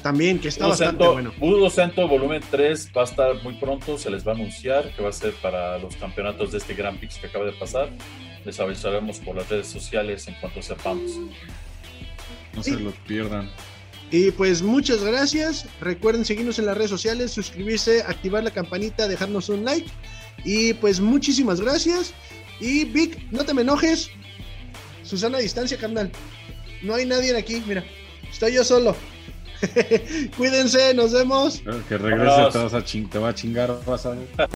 También, que está bastante bueno. Budo Cento volumen 3 va a estar muy pronto, se les va a anunciar que va a ser para los campeonatos de este Grand Prix que acaba de pasar. Les avisaremos por las redes sociales en cuanto sepamos. No se lo pierdan. Y pues muchas gracias. Recuerden seguirnos en las redes sociales, suscribirse, activar la campanita, dejarnos un like. Y pues muchísimas gracias. Y Vic, no te me enojes. Susana a distancia, carnal. No hay nadie aquí, mira. Estoy yo solo. <laughs> Cuídense, nos vemos. Que regrese, te, vas a ching te va a chingar, vas a ver.